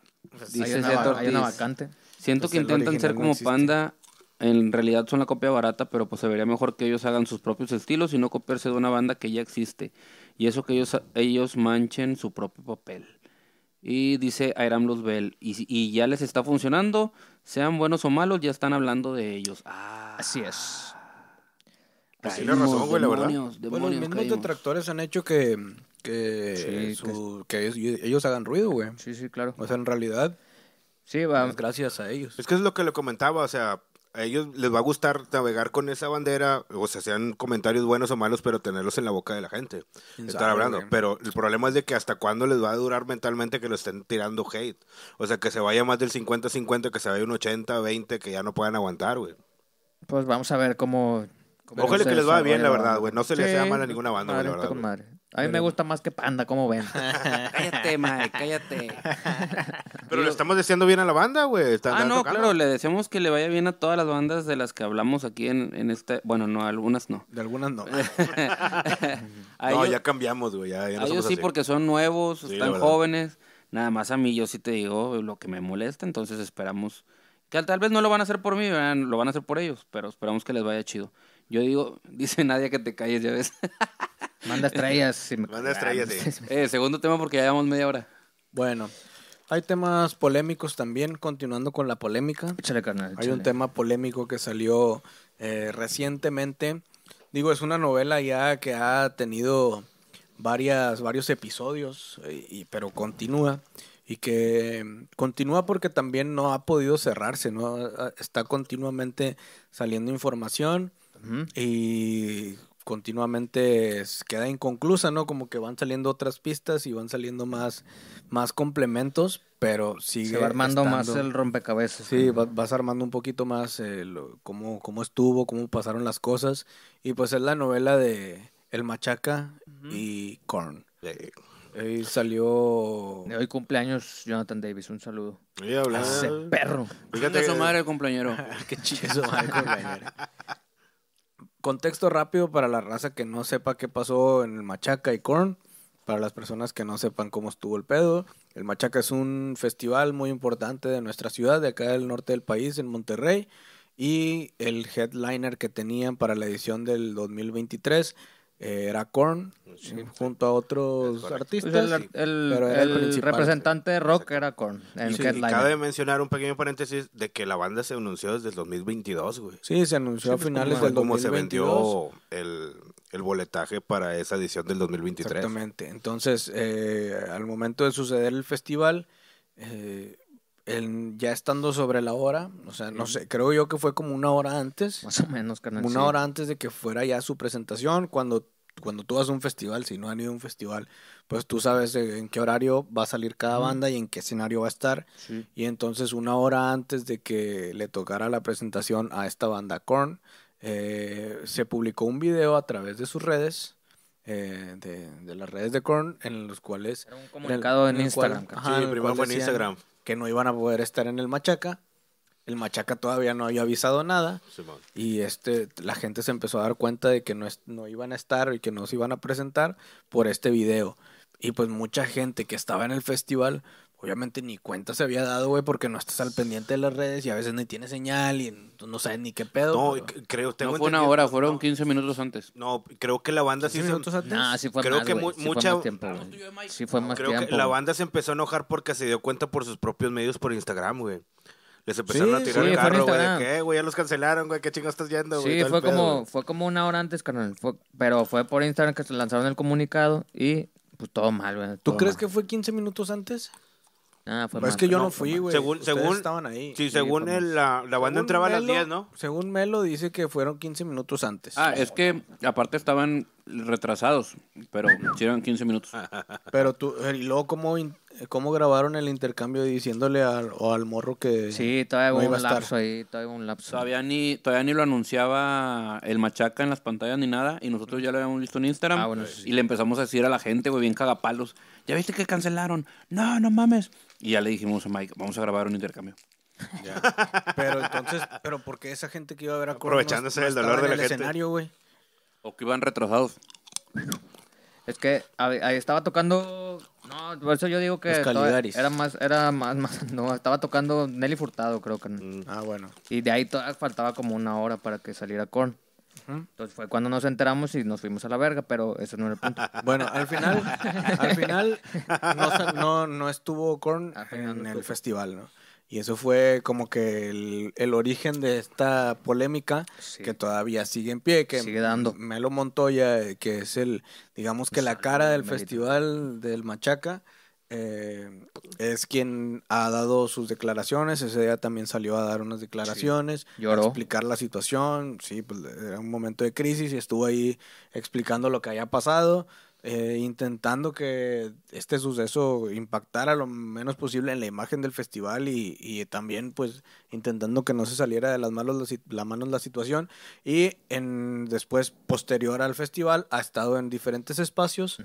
Dice hay, una, Zé va- hay Ortiz, una vacante. Siento Pues que el intentan original ser no como existe. Panda. En realidad son la copia barata, pero pues se vería mejor que ellos hagan sus propios estilos y no copiarse de una banda que ya existe. Y eso que ellos, ellos manchen su propio papel. Y dice Airam Luzbel, y, si- y ya les está funcionando, sean buenos o malos, ya están hablando de ellos. Ah, Así es. Pues tienes razón, güey, la verdad. demonios, Pues los mismos caímos. detractores han hecho que, que, Sí, su- que ellos, ellos hagan ruido, güey. Sí, sí, claro. O sea, en realidad, Sí, va. es gracias a ellos. Es que es lo que le comentaba, o sea, a ellos les va a gustar navegar con esa bandera, o sea, sean comentarios buenos o malos, pero tenerlos en la boca de la gente. ¿Quién Estar hablando. güey? Pero el problema es de que hasta cuándo les va a durar mentalmente que lo estén tirando hate. O sea, que se vaya más del 50-50, que se vaya un 80-20, que ya no puedan aguantar, güey. Pues vamos a ver cómo. Ojalá que les vaya bien, la verdad, güey. No se les Sí, sea mal a ninguna banda, güey, la verdad, madre. A mí me gusta más que Panda, como ven. Cállate, Mike, cállate. Pero le estamos deseando bien a la banda, güey. Ah, no, tocando. claro, le deseamos que le vaya bien a todas las bandas de las que hablamos aquí en, en este. Bueno, no, algunas no. De algunas no. No, ellos, ya cambiamos, güey. Ya, ya a no ellos sí, así. porque son nuevos, Sí, están jóvenes. Nada más a mí, yo sí te digo lo que me molesta, entonces esperamos. Que tal vez no lo van a hacer por mí, ¿verdad? lo van a hacer por ellos, pero esperamos que les vaya chido. Yo digo, dice Nadia que te calles, ya ves. Manda estrellas. si me- Manda estrellas, sí. eh, segundo tema porque ya llevamos media hora. Bueno, hay temas polémicos también, continuando con la polémica. Échale, carnal. Hay un tema polémico que salió eh, recientemente. Digo, es una novela ya que ha tenido varias, varios episodios, eh, y, pero continúa. Y que mm, continúa porque también no ha podido cerrarse, ¿no? Ah, Está continuamente saliendo información Y continuamente queda inconclusa, ¿no? Como que van saliendo otras pistas y van saliendo más, más complementos, pero sigue Se va armando más el rompecabezas. Sí, va- vas armando un poquito más eh, lo- cómo, cómo estuvo, cómo pasaron las cosas. Y pues es la novela de El Machaca y Korn. Ahí salió... De hoy cumpleaños Jonathan Davis. Un saludo. Sí, hablando- Ese perro. Fíjate, su madre el cumpleañero. Qué chido su madre, compañero. Contexto rápido para la raza que no sepa qué pasó en el Machaca y Korn. Para las personas que no sepan cómo estuvo el pedo. El Machaca es un festival muy importante de nuestra ciudad, de acá del norte del país, en Monterrey. Y el headliner que tenían para la edición del 2023 eh, era Korn, junto a otros artistas. Pues el, el- pero era el el principal. representante de rock era Korn. En headliner. cabe mencionar un pequeño paréntesis de que la banda se anunció desde el 2022, güey. Sí, se anunció a Sí, finales como- del como se 2022. vendió el, el boletaje para esa edición del 2023. Exactamente. Entonces, eh, al momento de suceder el festival, eh, el- ya estando sobre la hora, o sea, no sé, creo yo que fue como una hora antes, Más o menos, carnal. una sí. hora antes de que fuera ya su presentación, cuando, cuando tú vas a un festival, si no han ido a un festival, pues tú sabes en qué horario va a salir cada banda y en qué escenario va a estar. Sí. Y entonces una hora antes de que le tocara la presentación a esta banda Korn, eh, se publicó un video a través de sus redes, eh, de, de las redes de Korn, en los cuales... Era un comunicado en, el Instagram. ajá, Sí, en el primero fue en decían Instagram. Que no iban a poder estar en el Machaca. El Machaca todavía no había avisado nada. Y este, la gente se empezó a dar cuenta de que no, es- no iban a estar y que no se iban a presentar por este video. Y pues mucha gente que estaba en el festival, obviamente ni cuenta se había dado, güey, porque no estás al pendiente de las redes y a veces ni tienes señal y no sabes ni qué pedo. No, pero- creo, tengo No fue una hora, fueron no, 15 minutos antes. No, creo que la banda sí 15 se... minutos antes. No, sí fue Creo más, que güey, mu- sí fue mucha- más tiempo, güey. Sí fue más Creo tiempo. que la banda se empezó a enojar porque se dio cuenta por sus propios medios por Instagram, güey. Les empezaron Sí, a tirar sí, el carro, güey. ¿De Instagram. qué, güey? Ya los cancelaron, güey. ¿Qué chingo estás yendo, güey? Sí, fue pedo, como, fue como una hora antes, carnal. Fue, pero fue por Instagram que se lanzaron el comunicado y pues todo mal, güey. ¿Tú crees mal. que fue 15 minutos antes? Ah, fue Pues es que yo no fui, güey. Según- Ustedes según- estaban ahí. Sí, Sí, según el, la, la banda Según entraba a las Melo- 10, ¿no? Según Melo dice que fueron 15 minutos antes. Ah, es que aparte estaban retrasados, pero sí eran 15 minutos. Pero tú, y luego, ¿cómo, in- cómo grabaron el intercambio diciéndole al, o al morro que. Sí, todavía no hubo iba a un estar? lapso ahí, todavía hubo un lapso. Todavía ni, todavía ni lo anunciaba el machaca en las pantallas ni nada, y nosotros ya lo habíamos visto en Instagram. Ah, bueno, sí. Y le empezamos a decir a la gente, güey, bien cagapalos, ¿ya viste que cancelaron? No, no mames. Y ya le dijimos a Mike, vamos a grabar un intercambio. Pero entonces, ¿pero por qué esa gente que iba a ver a Aprovechándose del estaba dolor de en la el gente. escenario, güey? O que iban retrasados. Es que ahí estaba tocando. No, por eso yo digo que. Era más, era más, más. No, estaba tocando Nelly Furtado, creo que. Mm. Ah, bueno. Y de ahí todavía faltaba como una hora para que saliera Korn. Entonces fue cuando nos enteramos y nos fuimos a la verga, pero ese no era el punto. Bueno, al final, al final no, no, no estuvo Korn en no el estuvo. festival, ¿no? Y eso fue como que el, el origen de esta polémica Sí. que todavía sigue en pie, que Sigue dando. Melo Montoya, eh, que es el, digamos que la cara del festival del Machaca, eh, es quien ha dado sus declaraciones. Ese día también salió a dar unas declaraciones, a Lloró. explicar la situación. Sí, pues era un momento de crisis y estuvo ahí explicando lo que había pasado, eh, intentando que este suceso impactara lo menos posible en la imagen del festival y, y también pues intentando que no se saliera de las manos la, la manos la situación. Y en después posterior al festival ha estado en diferentes espacios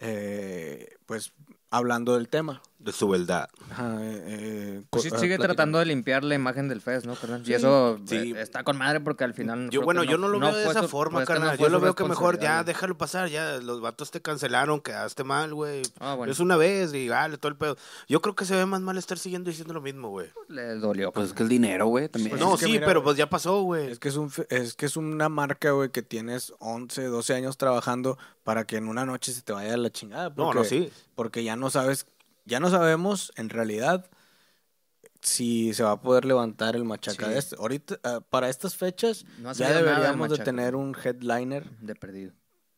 eh, pues hablando del tema De su verdad. Ajá, eh, eh, Pues sí, sigue platicando. tratando de limpiar la imagen del Fest, ¿no, carnal? Y eso sí. eh, está con madre porque al final. Yo, bueno, yo no lo veo de esa su- forma, pues que no carnal. yo lo veo que mejor ya déjalo pasar, ya los vatos te cancelaron, quedaste mal, güey. Ah, bueno. Es una vez y vale, todo el pedo. Yo creo que se ve más mal estar siguiendo diciendo lo mismo, güey. Le dolió. Pues es que el dinero, güey, también. Pues no, es que sí, mira, pero pues ya pasó, güey. Es que es, un, fe- es que es una marca, güey, que tienes 11, 12 años trabajando para que en una noche se te vaya a la chingada. No, porque- no, sí. Porque ya no sabes, ya no sabemos en realidad si se va a poder levantar el machaca Sí. de este. Ahorita, ah, para estas fechas, No ha ya deberíamos de tener un headliner De perdido.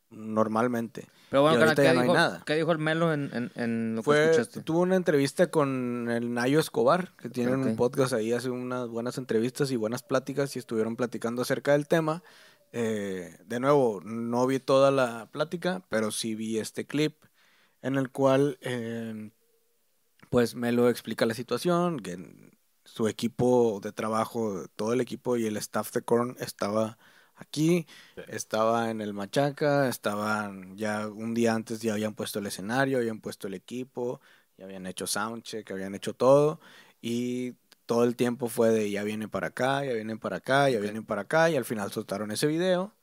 normalmente. Pero bueno, Y carnal, ahorita ¿qué, ya no hay dijo, nada. ¿qué dijo el Melo en, en, en lo que escuchaste? tuvo una entrevista con el Nayo Escobar, que tienen un podcast ahí, hace unas buenas entrevistas y buenas pláticas y estuvieron platicando acerca del tema. Eh, de nuevo, no vi toda la plática, pero sí vi este clip en el cual eh, pues Melo explica la situación, que su equipo de trabajo, todo el equipo y el staff de Korn estaba aquí, estaba en el Machaca, estaban ya un día antes ya habían puesto el escenario, habían puesto el equipo, ya habían hecho soundcheck, habían hecho todo y todo el tiempo fue de ya vienen para acá, ya vienen para acá, ya vienen para acá y al final soltaron ese video,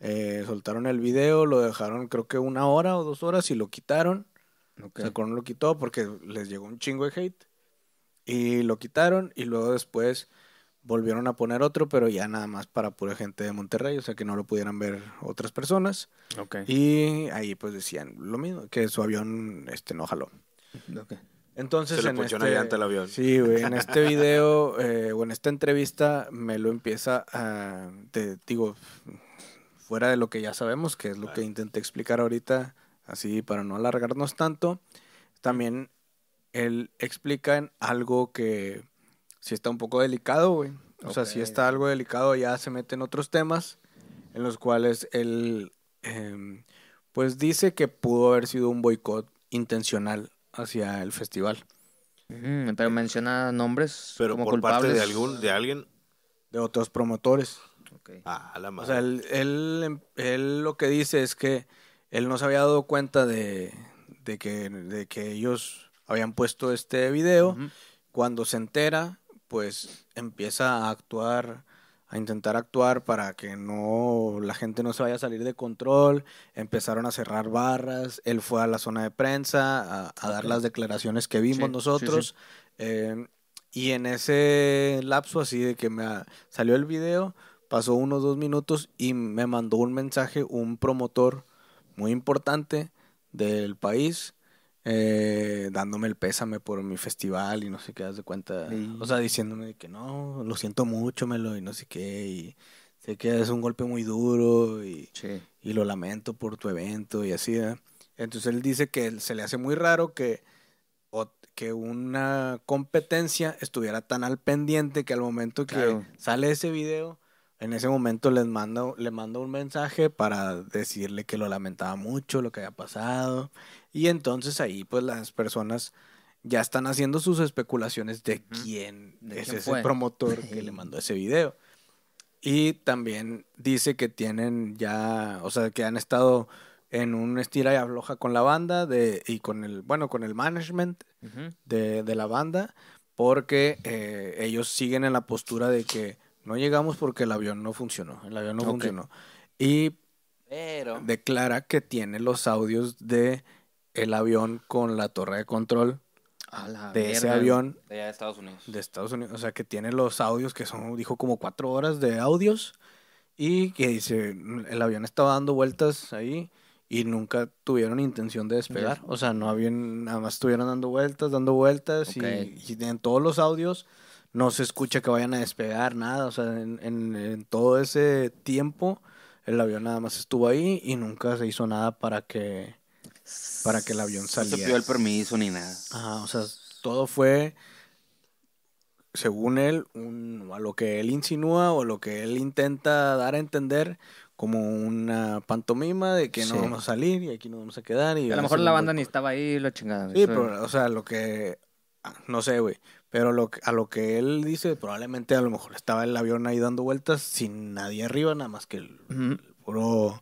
eh, soltaron el video, lo dejaron creo que una hora o dos horas y lo quitaron. Ok. O sea, lo quitó porque les llegó un chingo de hate. Y lo quitaron y luego después volvieron a poner otro, pero ya nada más para pura gente de Monterrey, o sea que no lo pudieran ver otras personas. Ok. Y ahí pues decían lo mismo, que su avión este no jaló. ok. Entonces Se le en este, al avión. Sí, güey, en este video eh, o en esta entrevista me lo empieza a, te digo, fuera de lo que ya sabemos, que es lo que intenté explicar ahorita, así para no alargarnos tanto, también él explica en algo que sí está un poco delicado, güey. O sea, si está algo delicado, ya se mete en otros temas en los cuales él, em, pues dice que pudo haber sido un boicot intencional hacia el festival. Pero menciona nombres Pero como por parte de algún, de alguien. de otros promotores. Ok. Ah, a la O madre. sea, él, él, él lo que dice es que él no se había dado cuenta de, de, que, de que ellos habían puesto este video. Cuando se entera, pues empieza a actuar a intentar actuar para que no la gente no se vaya a salir de control. Empezaron a cerrar barras. Él fue a la zona de prensa a, a dar las declaraciones que vimos Sí, sí, nosotros. Eh, y en ese lapso así de que me a- salió el video, pasó unos dos minutos y me mandó un mensaje un promotor muy importante del país. Eh, dándome el pésame por mi festival y no sé qué, das de cuenta. Sí. O sea, diciéndome de que no, lo siento mucho, Melo, y no sé qué. Y sé que es un golpe muy duro y, Sí. y lo lamento por tu evento y así. ¿verdad? Entonces él dice que se le hace muy raro que, o- que una competencia estuviera tan al pendiente que al momento que Claro. sale ese video, en ese momento les manda, le manda un mensaje para decirle que lo lamentaba mucho, lo que había pasado. Y entonces ahí pues las personas ya están haciendo sus especulaciones de quién ¿De es quién ese promotor que le mandó ese video. Y también dice que tienen ya, o sea, que han estado en un estira y afloja con la banda de, y con el, bueno, con el management de, de la banda, porque eh, ellos siguen en la postura de que no llegamos porque el avión no funcionó, el avión no funcionó. Y Pero. declara que tiene los audios de el avión con la torre de control de ese avión De allá de Estados Unidos. de Estados Unidos. O sea, que tiene los audios que son, dijo, como cuatro horas de audios. Y que dice, el avión estaba dando vueltas ahí y nunca tuvieron intención de despegar. O sea, no habían, nada más estuvieron dando vueltas, dando vueltas. y-. Y, en todos los audios no se escucha que vayan a despegar, nada. O sea, en, en- en todo ese tiempo el avión nada más estuvo ahí y nunca se hizo nada para que, para que el avión No se saliera. pidió el permiso ni nada. Ajá, o sea, todo fue, según él, un- a lo que él insinúa o lo que él intenta dar a entender como una pantomima de que no vamos a salir y aquí nos vamos a quedar. Y A lo mejor la banda ni estaba ahí, la chingada. Sí, pero, o sea, lo que, ah, no sé, güey, pero lo, que- a lo que él dice, probablemente a lo mejor estaba el avión ahí dando vueltas sin nadie arriba, nada más que el puro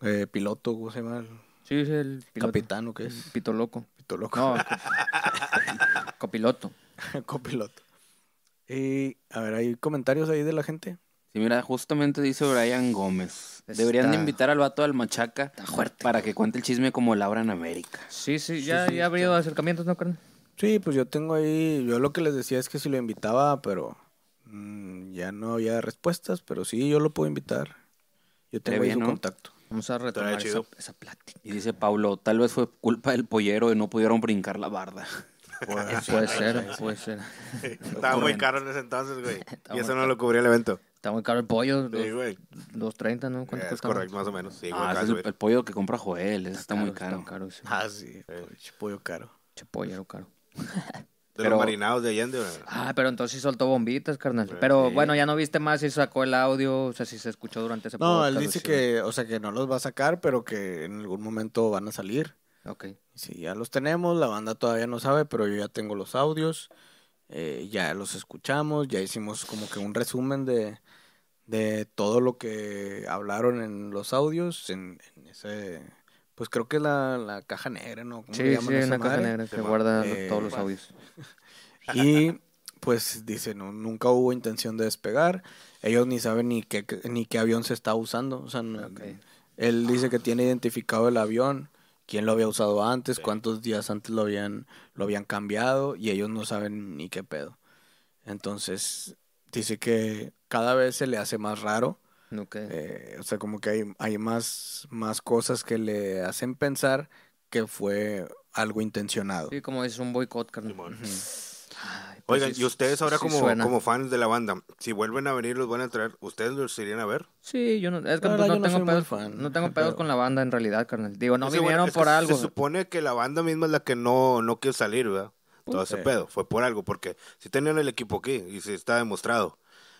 eh, piloto, ¿cómo se llama? Sí, sí, el piloto. capitán, ¿o qué es? Pito loco. Pito loco. No, co- copiloto. copiloto. Y, a ver, ¿hay comentarios ahí de la gente? Sí, mira, justamente dice Brian Gómez. Deberían de invitar al vato del Machaca Está fuerte. para que cuente el chisme como Laura en América. Sí, sí, ya, ya ha habido acercamientos, ¿no, carnal? Sí, pues yo tengo ahí, yo lo que les decía es que si lo invitaba, pero mm, ya no había respuestas, pero sí, yo lo puedo invitar. Yo tengo ahí su ¿no? contacto. Vamos a retomar esa, esa plática. Y dice Pablo, tal vez fue culpa del pollero y no pudieron brincar la barda. Puede ser, puede ser. Estaba muy caro en ese entonces, güey. Y eso no lo cubría el evento. Está muy caro el pollo, Sí, güey. 2.30, ¿no? ¿Cuánto Es correcto, más o menos. Sí, güey, Ah, ese acá es el, el pollo que compra Joel, ese está, muy caro. Está caro, sí. Ah, sí, pinche pollo caro. Che, pollero caro. De pero- los marinados de Allende, güey. Ah, pero entonces sí soltó bombitas, carnal. Sí. Pero bueno, ya no viste más si sacó el audio, o sea, si se escuchó durante ese No, él dice o sí. que, o sea, que no los va a sacar, pero que en algún momento van a salir. Ok. Sí, ya los tenemos, la banda todavía no sabe, pero yo ya tengo los audios, eh, ya los escuchamos, ya hicimos como que un resumen de, de todo lo que hablaron en los audios, en, en ese, pues creo que es la, la caja negra, ¿no? ¿Cómo le Sí, llaman sí, una caja negra que guarda Eh, todos los audios. Y pues dice, no, nunca hubo intención de despegar, ellos ni saben ni qué, ni qué avión se está usando, o sea, no- Ok. él dice que tiene identificado el avión, quién lo había usado antes, cuántos días antes lo habían, lo habían cambiado y ellos no saben ni qué pedo. Entonces, dice que cada vez se le hace más raro, Eh, o sea, como que hay, hay más, más cosas que le hacen pensar que fue algo intencionado. Sí, como es un boicot, carnal. Pues Oigan, sí, y ustedes ahora sí como, suena. como fans de la banda, si vuelven a venir, los van a traer, ¿ustedes los irían a ver? Sí, yo no, es que pues, verdad, no, tengo soy muy pedos, fan, no tengo pedos pero- con la banda en realidad, carnal. Digo, no Sí, vinieron por algo. Se supone que la banda misma es la que no, no quiere salir, ¿verdad? Todo Pues, ese sí. pedo. Fue por algo, porque si tenían el equipo aquí y se está demostrado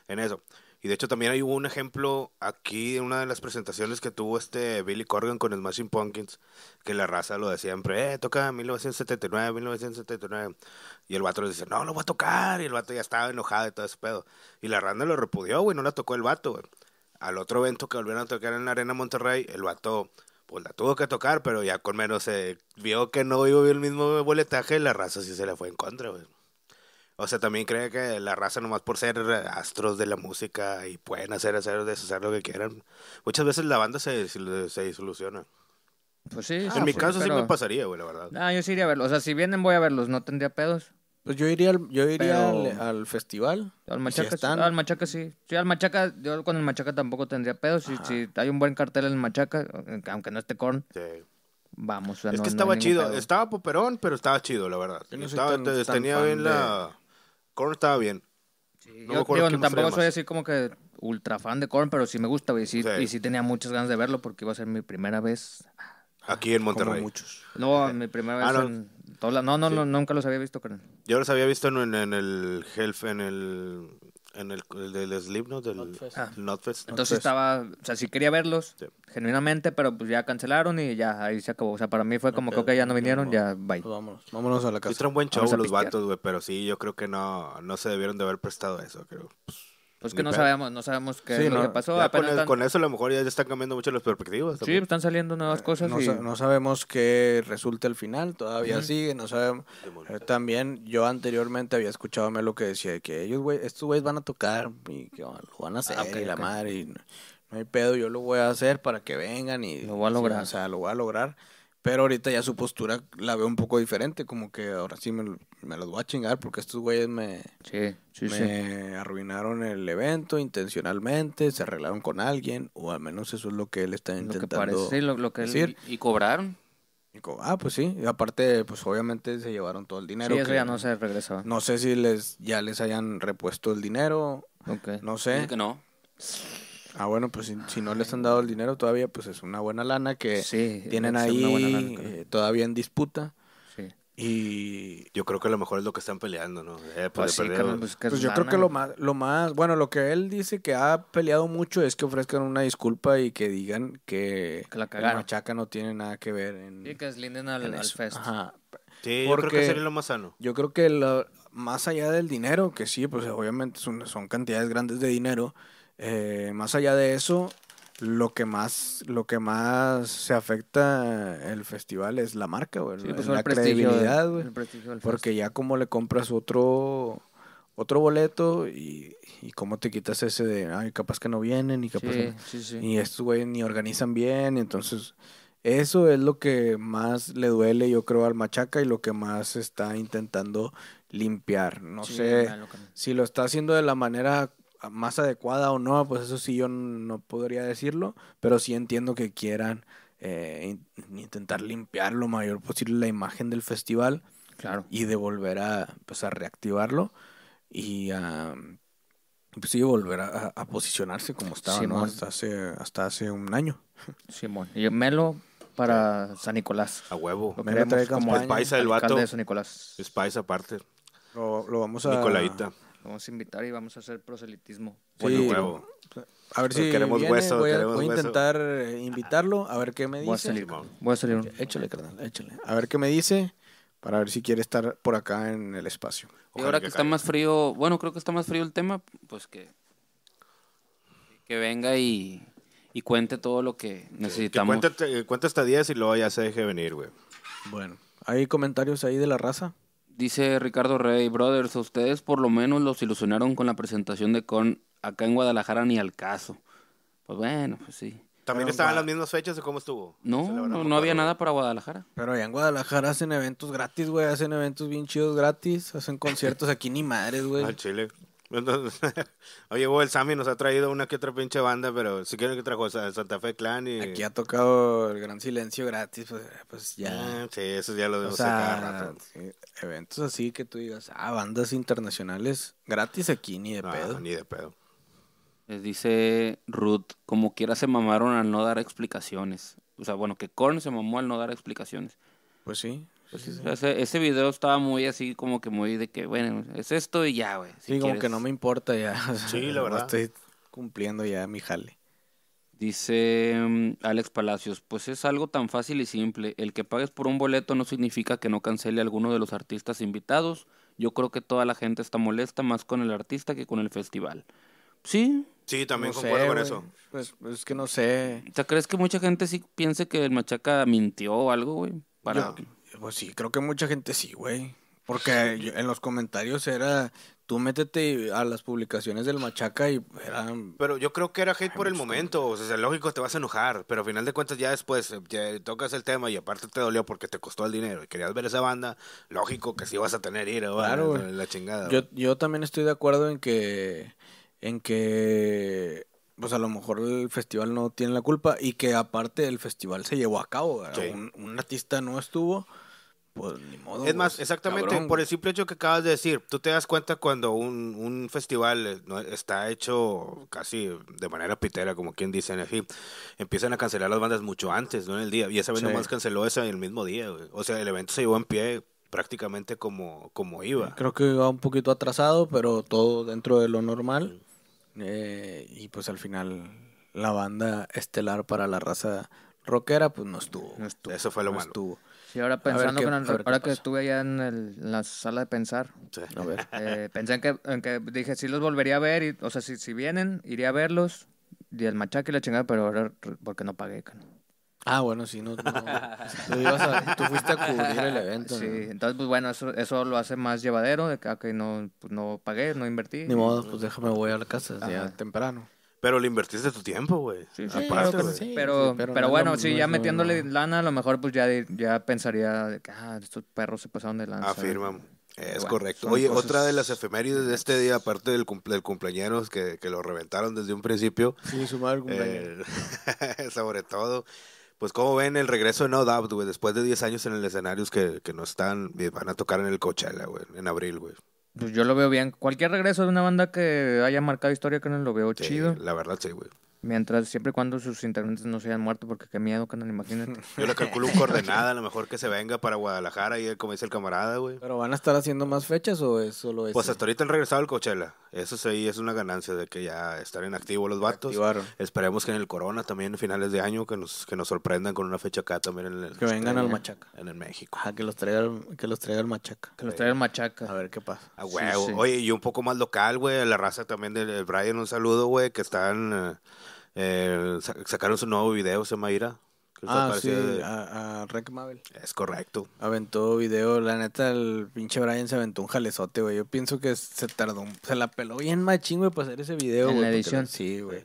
en eso. Y de hecho también hay un ejemplo aquí en una de las presentaciones que tuvo este Billy Corgan con Smashing Pumpkins, que la raza lo de siempre, eh, toca 1979, 1979. Y el vato le dice, no, lo voy a tocar. Y el vato ya estaba enojado y todo ese pedo. Y la randa lo repudió, güey, no la tocó el vato, güey. Al otro evento que volvieron a tocar en la Arena Monterrey, el vato, pues la tuvo que tocar, pero ya con menos se vio que no iba el mismo boletaje la raza sí se le fue en contra, güey. O sea, también cree que la raza nomás por ser astros de la música y pueden hacer, hacer, deshacer lo que quieran. Muchas veces la banda se, se disoluciona. Pues sí. en mi sí, caso sí pero- me pasaría, güey, la verdad. Ah, yo sí iría a verlos. O sea, si vienen voy a verlos, no tendría pedos. Pues yo iría al, yo iría Pero- al, al festival. Al Machaca, si sí. están- Ah, al Machaca sí. Sí, al Machaca, yo con el Machaca tampoco tendría pedos. Si, si hay un buen cartel en el Machaca, aunque no esté corn, Sí. vamos. o sea, es no- que no estaba ningún chido. Estaba poperón, pero estaba chido, la verdad. Yo no soy Estaba- tan- te- tan tenía fan bien de- la... Korn estaba bien. Sí, no yo digo, tampoco soy así como que ultra fan de corn, pero sí me gusta, güey. Sí, Sí. Y sí tenía muchas ganas de verlo porque iba a ser mi primera vez. Aquí en Como Monterrey. muchos. No, mi primera vez Ah, no. en toda la- No, no, Sí. no, nunca los había visto. Yo los había visto en, en el Health, en el... En el, el del Slipknot, del Notfest. Ah. Notfest. Entonces estaba, o sea, sí quería verlos, Sí. genuinamente, pero pues ya cancelaron y ya ahí se acabó. O sea, para mí fue como que, ok, ya no vinieron, ya, bye. Pues vámonos, vámonos a la casa. traen buen show Vamos a los pistear. vatos, güey, pero sí, yo creo que no, no se debieron de haber prestado a eso, creo. Pues Ni que no sabemos, no sabemos qué Sí, es lo no, que pasó. Ya con, apenas el- están- con eso a lo mejor ya están cambiando mucho las perspectivas. Sí, están saliendo nuevas cosas No, y... sa- no sabemos qué resulta el final, todavía sigue, no sabemos. Eh, también yo anteriormente había escuchado a Melo que decía que ellos, güey, estos güeyes van a tocar y que lo van a hacer Ah, ok, y la ok. madre y no, no hay pedo, yo lo voy a hacer para que vengan y Lo voy a sí, lograr. o sea, lo voy a lograr. Pero ahorita ya su postura la veo un poco diferente, como que ahora sí me, me los voy a chingar porque estos güeyes me, Sí, sí, sí. me arruinaron el evento intencionalmente, se arreglaron con alguien, o al menos eso es lo que él está Lo que intentando parece, sí, lo, lo que él... decir. ¿Y cobraron? y co- Ah, pues sí, y aparte, pues obviamente se llevaron todo el dinero. Sí, eso que- ya no se regresaba. No sé si les ya les hayan repuesto el dinero, Ok. no sé. que no. Ah, bueno, pues si, si no les han dado el dinero todavía, pues es una buena lana que Sí, tienen es una buena ahí lana, eh, todavía en disputa. Sí. Y Yo creo que a lo mejor es lo que están peleando, ¿no? Eh, pues, sí, pues, pues es yo creo que lo más, lo más, bueno, lo que él dice que ha peleado mucho es que ofrezcan una disculpa y que digan que, Que la el. Machaca no tiene nada que ver en, Sí, que deslinden al, en al fest. Ajá. Sí, yo creo que sería lo más sano. Yo creo que lo- más allá del dinero, que sí, pues obviamente son, son cantidades grandes de dinero, eh, más allá de eso, lo que más, lo que más se afecta el festival es la marca, güey, Sí, la- pues la credibilidad, güey. Porque ya como le compras otro otro boleto y, y cómo te quitas ese de, ay, capaz que no vienen y capaz que Sí, sí, sí. y estos güeyes ni organizan bien, entonces eso es lo que más le duele, yo creo, al Machaca y lo que más está intentando limpiar. No sé si lo está haciendo de la manera más adecuada o no, pues eso sí yo no podría decirlo, pero sí entiendo que quieran eh, in- intentar limpiar lo mayor posible la imagen del festival Claro. y de volver a, pues, a reactivarlo y a pues sí, volver a, a posicionarse como estaba ¿no? Hasta hace hasta hace un año. Simón. Y Melo para San Nicolás. A huevo. Lo Melo trae como. El paisa del vato. de San Nicolás. Spice aparte. Lo, lo vamos a Nicolaita. Vamos a invitar y vamos a hacer proselitismo. Sí, Bueno, huevo. a ver si queremos viene, hueso, voy a, queremos voy a hueso. intentar eh, invitarlo a ver qué me Voy a dice. salir. Voy a salir un... Échale, carnal, échale. A ver qué me dice para ver si quiere estar por acá en el espacio. Y ahora que que está más frío, bueno, creo que está más frío el tema, pues que, que venga y, y cuente todo lo que Que necesitamos. cuente, cuente hasta 10 y luego ya se deje venir, güey. Bueno, ¿hay comentarios ahí de la raza? Dice Ricardo Rey, brothers, a ustedes por lo menos los ilusionaron con la presentación de Con acá en Guadalajara ni al caso. Pues bueno, pues sí. ¿También Pero, estaban va. las mismas fechas o cómo estuvo? No, no, no había nada para Guadalajara. Pero allá en Guadalajara hacen eventos gratis, güey. Hacen eventos bien chidos gratis. Hacen conciertos aquí ni madres, güey. Al Chile. Oye, el Sammy nos ha traído una que otra pinche banda, pero si quieren que trajo Sa- Santa Fe Clan y... Aquí ha tocado el Gran Silencio gratis, pues, pues ya. Ah, sí, eso ya lo O debo sacar sea, rato. sí, eventos así que tú digas, ah, bandas internacionales gratis aquí ni de No, pedo. ni de pedo. Les dice Ruth, como quiera se mamaron al no dar explicaciones. O sea, bueno, que Korn se mamó al no dar explicaciones. Pues sí. Pues sí. Ese, ese video estaba muy así, como que muy de que, bueno, es esto y ya, güey. si Sí, como quieres. que no me importa ya. o sea, Sí, la verdad. Estoy cumpliendo ya mi jale. Dice mm, Alex Palacios, pues es algo tan fácil y simple. El que pagues por un boleto no significa que no cancele a alguno de los artistas invitados. Yo creo que toda la gente está molesta más con el artista que con el festival. Sí. Sí, también No concuerdo sé, con eso. Pues, pues es que no sé. O sea, ¿crees que mucha gente sí piense que el Machaca mintió o algo, güey? Para... Yo- pues sí, creo que mucha gente sí, güey. Porque yo- en los comentarios era, tú métete a las publicaciones del Machaca y eran... Pero yo creo que era hate por el momento, o sea, lógico te vas a enojar, pero al final de cuentas ya después eh, ya tocas el tema y aparte te dolió porque te costó el dinero y querías ver esa banda, lógico que sí vas a tener ira, Claro, la, chingada. Yo, yo también estoy de acuerdo en que, en que, pues a lo mejor el festival no tiene la culpa y que aparte el festival se llevó a cabo. Sí. un, un artista no estuvo, pues ni modo. Es más, pues, exactamente, cabrón, por el simple hecho que acabas de decir, tú te das cuenta cuando un, un festival eh, no- está hecho casi de manera pitera, como quien dice así, empiezan a cancelar las bandas mucho antes, no en el día, y esa vez Sí. nomás canceló esa en el mismo día, güey. o sea, el evento se llevó en pie prácticamente como, como iba. Creo que iba un poquito atrasado, pero todo dentro de lo normal. Eh, y pues al final la banda estelar para la raza rockera, pues no estuvo. No estuvo. Eso fue lo no malo. estuvo. Sí, ahora pensando qué- con el- ahora que estuve allá en, el- en la sala de pensar, Sí. A ver. eh, pensé en que, en que dije, sí los volvería a ver, y, o sea, si, si vienen, iría a verlos, y el machaque y la chingada, pero ahora porque no pagué, cano. Ah, bueno, sí, no, no. Tú, ibas a- tú fuiste a cubrir el evento. Sí, ¿no? entonces, pues bueno, eso, eso lo hace más llevadero, de que ok, no, pues, no pagué, no invertí. Ni modo, pues déjame voy a la casa ya temprano. Pero le invertiste tu tiempo, güey. Sí, sí, Aparte, claro que güey. sí. pero, pero pero, no bueno, lo- sí, no ya lo metiéndole lana, a lo mejor pues ya, ya pensaría de que, ah, estos perros se pasaron de lanza. Afirman. Es bueno, correcto. Oye, cosas- otra de las efemérides de este día, aparte del, cumple, del cumpleaños que, que lo reventaron desde un principio, Sí, su madre cumpleaños. eh, sobre todo, pues como ven el regreso de No Doubt, güey, después de 10 años en el escenario que, que no están, y van a tocar en el Coachella, güey, en abril, güey. Pues yo lo veo bien. Cualquier regreso de una banda que haya marcado historia, que no lo veo Sí, chido. La verdad, sí, güey. Mientras, siempre y cuando sus integrantes no se hayan muerto, porque qué miedo, que no imagínate. Yo le calculo un coordenada, a lo mejor que se venga para Guadalajara, y como dice el camarada, güey. ¿Pero van a estar haciendo más fechas o es solo eso? Pues hasta ahorita han regresado al Coachella. Eso sí es una ganancia de que ya están en activo los vatos. Activaron. Esperemos que en el Corona también, finales de año, que nos, que nos sorprendan con una fecha acá también en el Que vengan al Machaca. en el México. Ajá, que los traiga el, que los traiga el Machaca. Que los traigan machaca. A ver qué pasa. A Sí, huevo. sí. Oye, y un poco más local, güey, a la raza también del del Brian, un saludo, güey, que están, eh, eh, sa- sacaron su nuevo video, se llama Ira. ¿Qué te Ah, sí, de- a, a Rec Mabel. Es correcto. Aventó video, la neta, el pinche Brian se aventó un jalezote, güey. Yo pienso que se tardó, se la peló bien machín, güey, para hacer ese video, En güey. la porque edición. Sí, güey.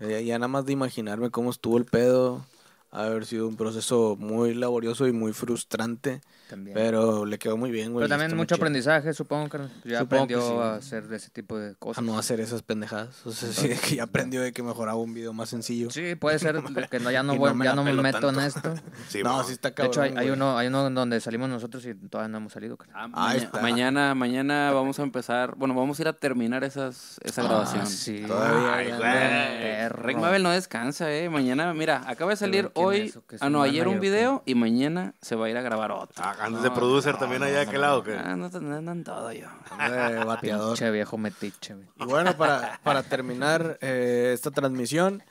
Eh, Ya nada más de imaginarme cómo estuvo el pedo, ha haber sido un proceso muy laborioso y muy frustrante, También. pero le quedó muy bien, güey. Pero también mucho aprendizaje, supongo que ya Supongo que aprendió sí. a hacer ese tipo de A cosas. no hacer esas pendejadas. O sea, sí, de que ya aprendió de que mejoraba un video más sencillo. Sí, puede ser de que no, ya no, voy- me ya no me meto en esto. Sí, no, sí está De cabrón, hecho, hay, uno, hay uno donde salimos nosotros y todavía no hemos salido. Ah, está. mañana, mañana vamos a empezar, bueno, vamos a ir a terminar esas, esa grabación. Ah, sí. Todavía. Rick Mabel no descansa, eh. Mañana, mira, acaba de salir hoy, ah no, ayer un video y mañana se va a ir a grabar otro. Ah, andas de producer también allá de aquel lado, ¿qué? Ah, no, no andan todo yo. de bateador. Pinche viejo metiche, güey. Y bueno, para, para terminar eh, esta transmisión,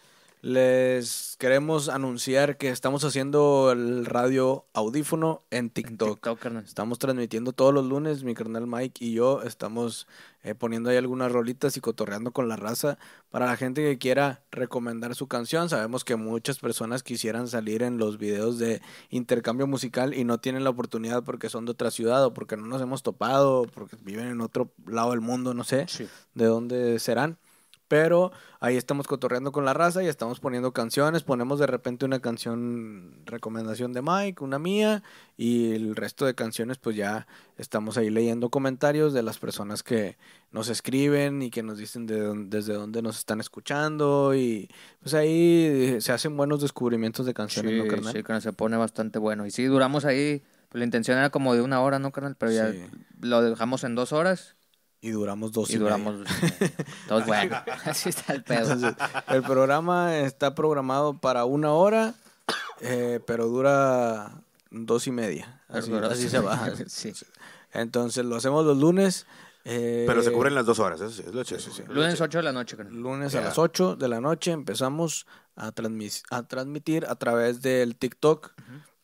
les queremos anunciar que estamos haciendo el radio audífono en TikTok. TikTok, carnal. Estamos transmitiendo todos los lunes, mi carnal Mike y yo estamos eh, poniendo ahí algunas rolitas y cotorreando con la raza. Para la gente que quiera recomendar su canción, sabemos que muchas personas quisieran salir en los videos de intercambio musical y no tienen la oportunidad porque son de otra ciudad o porque no nos hemos topado, o porque viven en otro lado del mundo, no sé Sí. de dónde serán. Pero ahí estamos cotorreando con la raza y estamos poniendo canciones. Ponemos de repente una canción recomendación de Mike, una mía, y el resto de canciones, pues ya estamos ahí leyendo comentarios de las personas que nos escriben y que nos dicen de dónde- desde dónde nos están escuchando. Y pues ahí se hacen buenos descubrimientos de canciones, ¿no, carnal? sí, carnal, se pone bastante bueno. Y sí, duramos ahí, pues la intención era como de una hora, ¿no, carnal? Pero ya Sí. lo dejamos en dos horas Y duramos dos y, y media. duramos dos bueno. Así está el pedo. Entonces, el programa está programado para una hora, eh, pero dura dos y media. Así, Pero- así se va. Sí. Entonces lo hacemos los lunes. eh, Pero se cubren las dos horas, eso sí, es lo chido. Lunes 8 de la noche, carnal. Lunes a Ya. las 8 de la noche empezamos a, transmis- a transmitir a través del TikTok.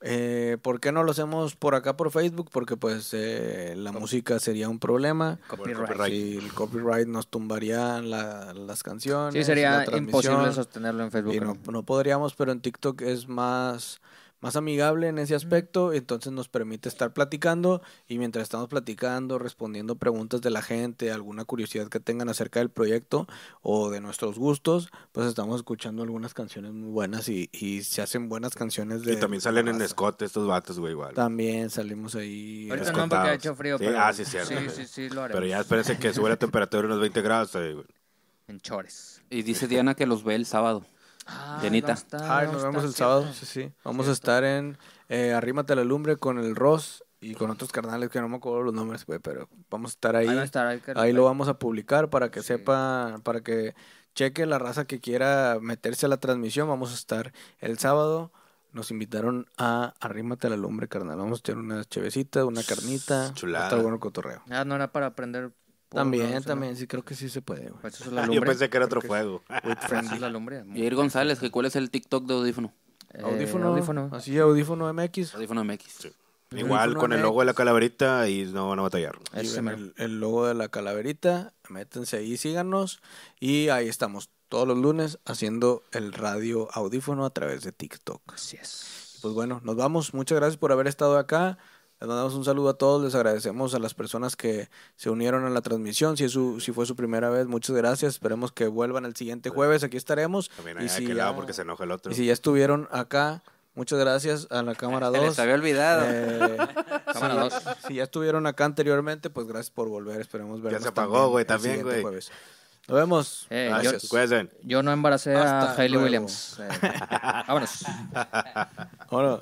Eh, ¿Por qué no lo hacemos por acá por Facebook? Porque pues eh, la música sería un problema. Copyright. Si el copyright nos tumbaría la- las canciones. Sí, sería imposible sostenerlo en Facebook. Y no, carnal. no podríamos, pero en TikTok es más, más amigable en ese aspecto, entonces nos permite estar platicando y mientras estamos platicando, respondiendo preguntas de la gente, alguna curiosidad que tengan acerca del proyecto o de nuestros gustos, pues estamos escuchando algunas canciones muy buenas y, y se hacen buenas canciones de... Y también salen en escote estos vatos, güey, igual. También salimos ahí... Ahorita Escotados. no porque ha hecho frío, Sí, pero ah, sí, cierto, sí, sí, sí, lo haremos. Pero ya espérense que sube la temperatura unos 20 grados. ahí, güey. En chores. Y dice Diana que los ve el sábado. Ah, no nos vemos el siempre. sábado, sí, sí. Vamos a estar en eh, Arrímate a la Lumbre con el Ross y con otros carnales que no me acuerdo los nombres, güey, pero vamos a estar ahí. Ahí va a estar, hay que- Ahí lo vamos a publicar para que Sí. sepa, para que cheque la raza que quiera meterse a la transmisión. Vamos a estar el sábado. Nos invitaron a Arrímate a la Lumbre, carnal. Vamos a tener una chevecita, una carnita. Chulada. Está bueno el cotorreo. Ah, no era para aprender. También, también, sí creo que sí se puede, güey. Pues eso es la Yo pensé que era otro fuego. With Eso es la lumbre. Yair González, que ¿cuál es el TikTok de Audífono? Eh, Audífono, audífono. Así, audífono MX. Audífono MX. Igual Audífono con el logo de la calaverita y no van a batallar. Ese el logo de la calaverita, métanse ahí, síganos y ahí estamos todos los lunes haciendo el radio audífono a través de TikTok. Así es. Pues bueno, nos vamos. Muchas gracias por haber estado acá. Les mandamos un saludo a todos. Les agradecemos a las personas que se unieron a la transmisión. Si, es su, si fue su primera vez, muchas gracias. Esperemos que vuelvan el siguiente jueves. Aquí estaremos. También Y hay si aquel lado ya- porque se enoja el otro. Y si ya estuvieron acá, muchas gracias a la cámara Se 2. les había olvidado. Eh, Cámara si, dos. si ya estuvieron acá anteriormente, pues gracias por volver. Esperemos vernos se apagó, güey, también, güey. jueves. Nos vemos. Eh, yo- Gracias. Yo no embaracé a Hasta Hailey luego. Williams. Eh, vámonos. Ahora.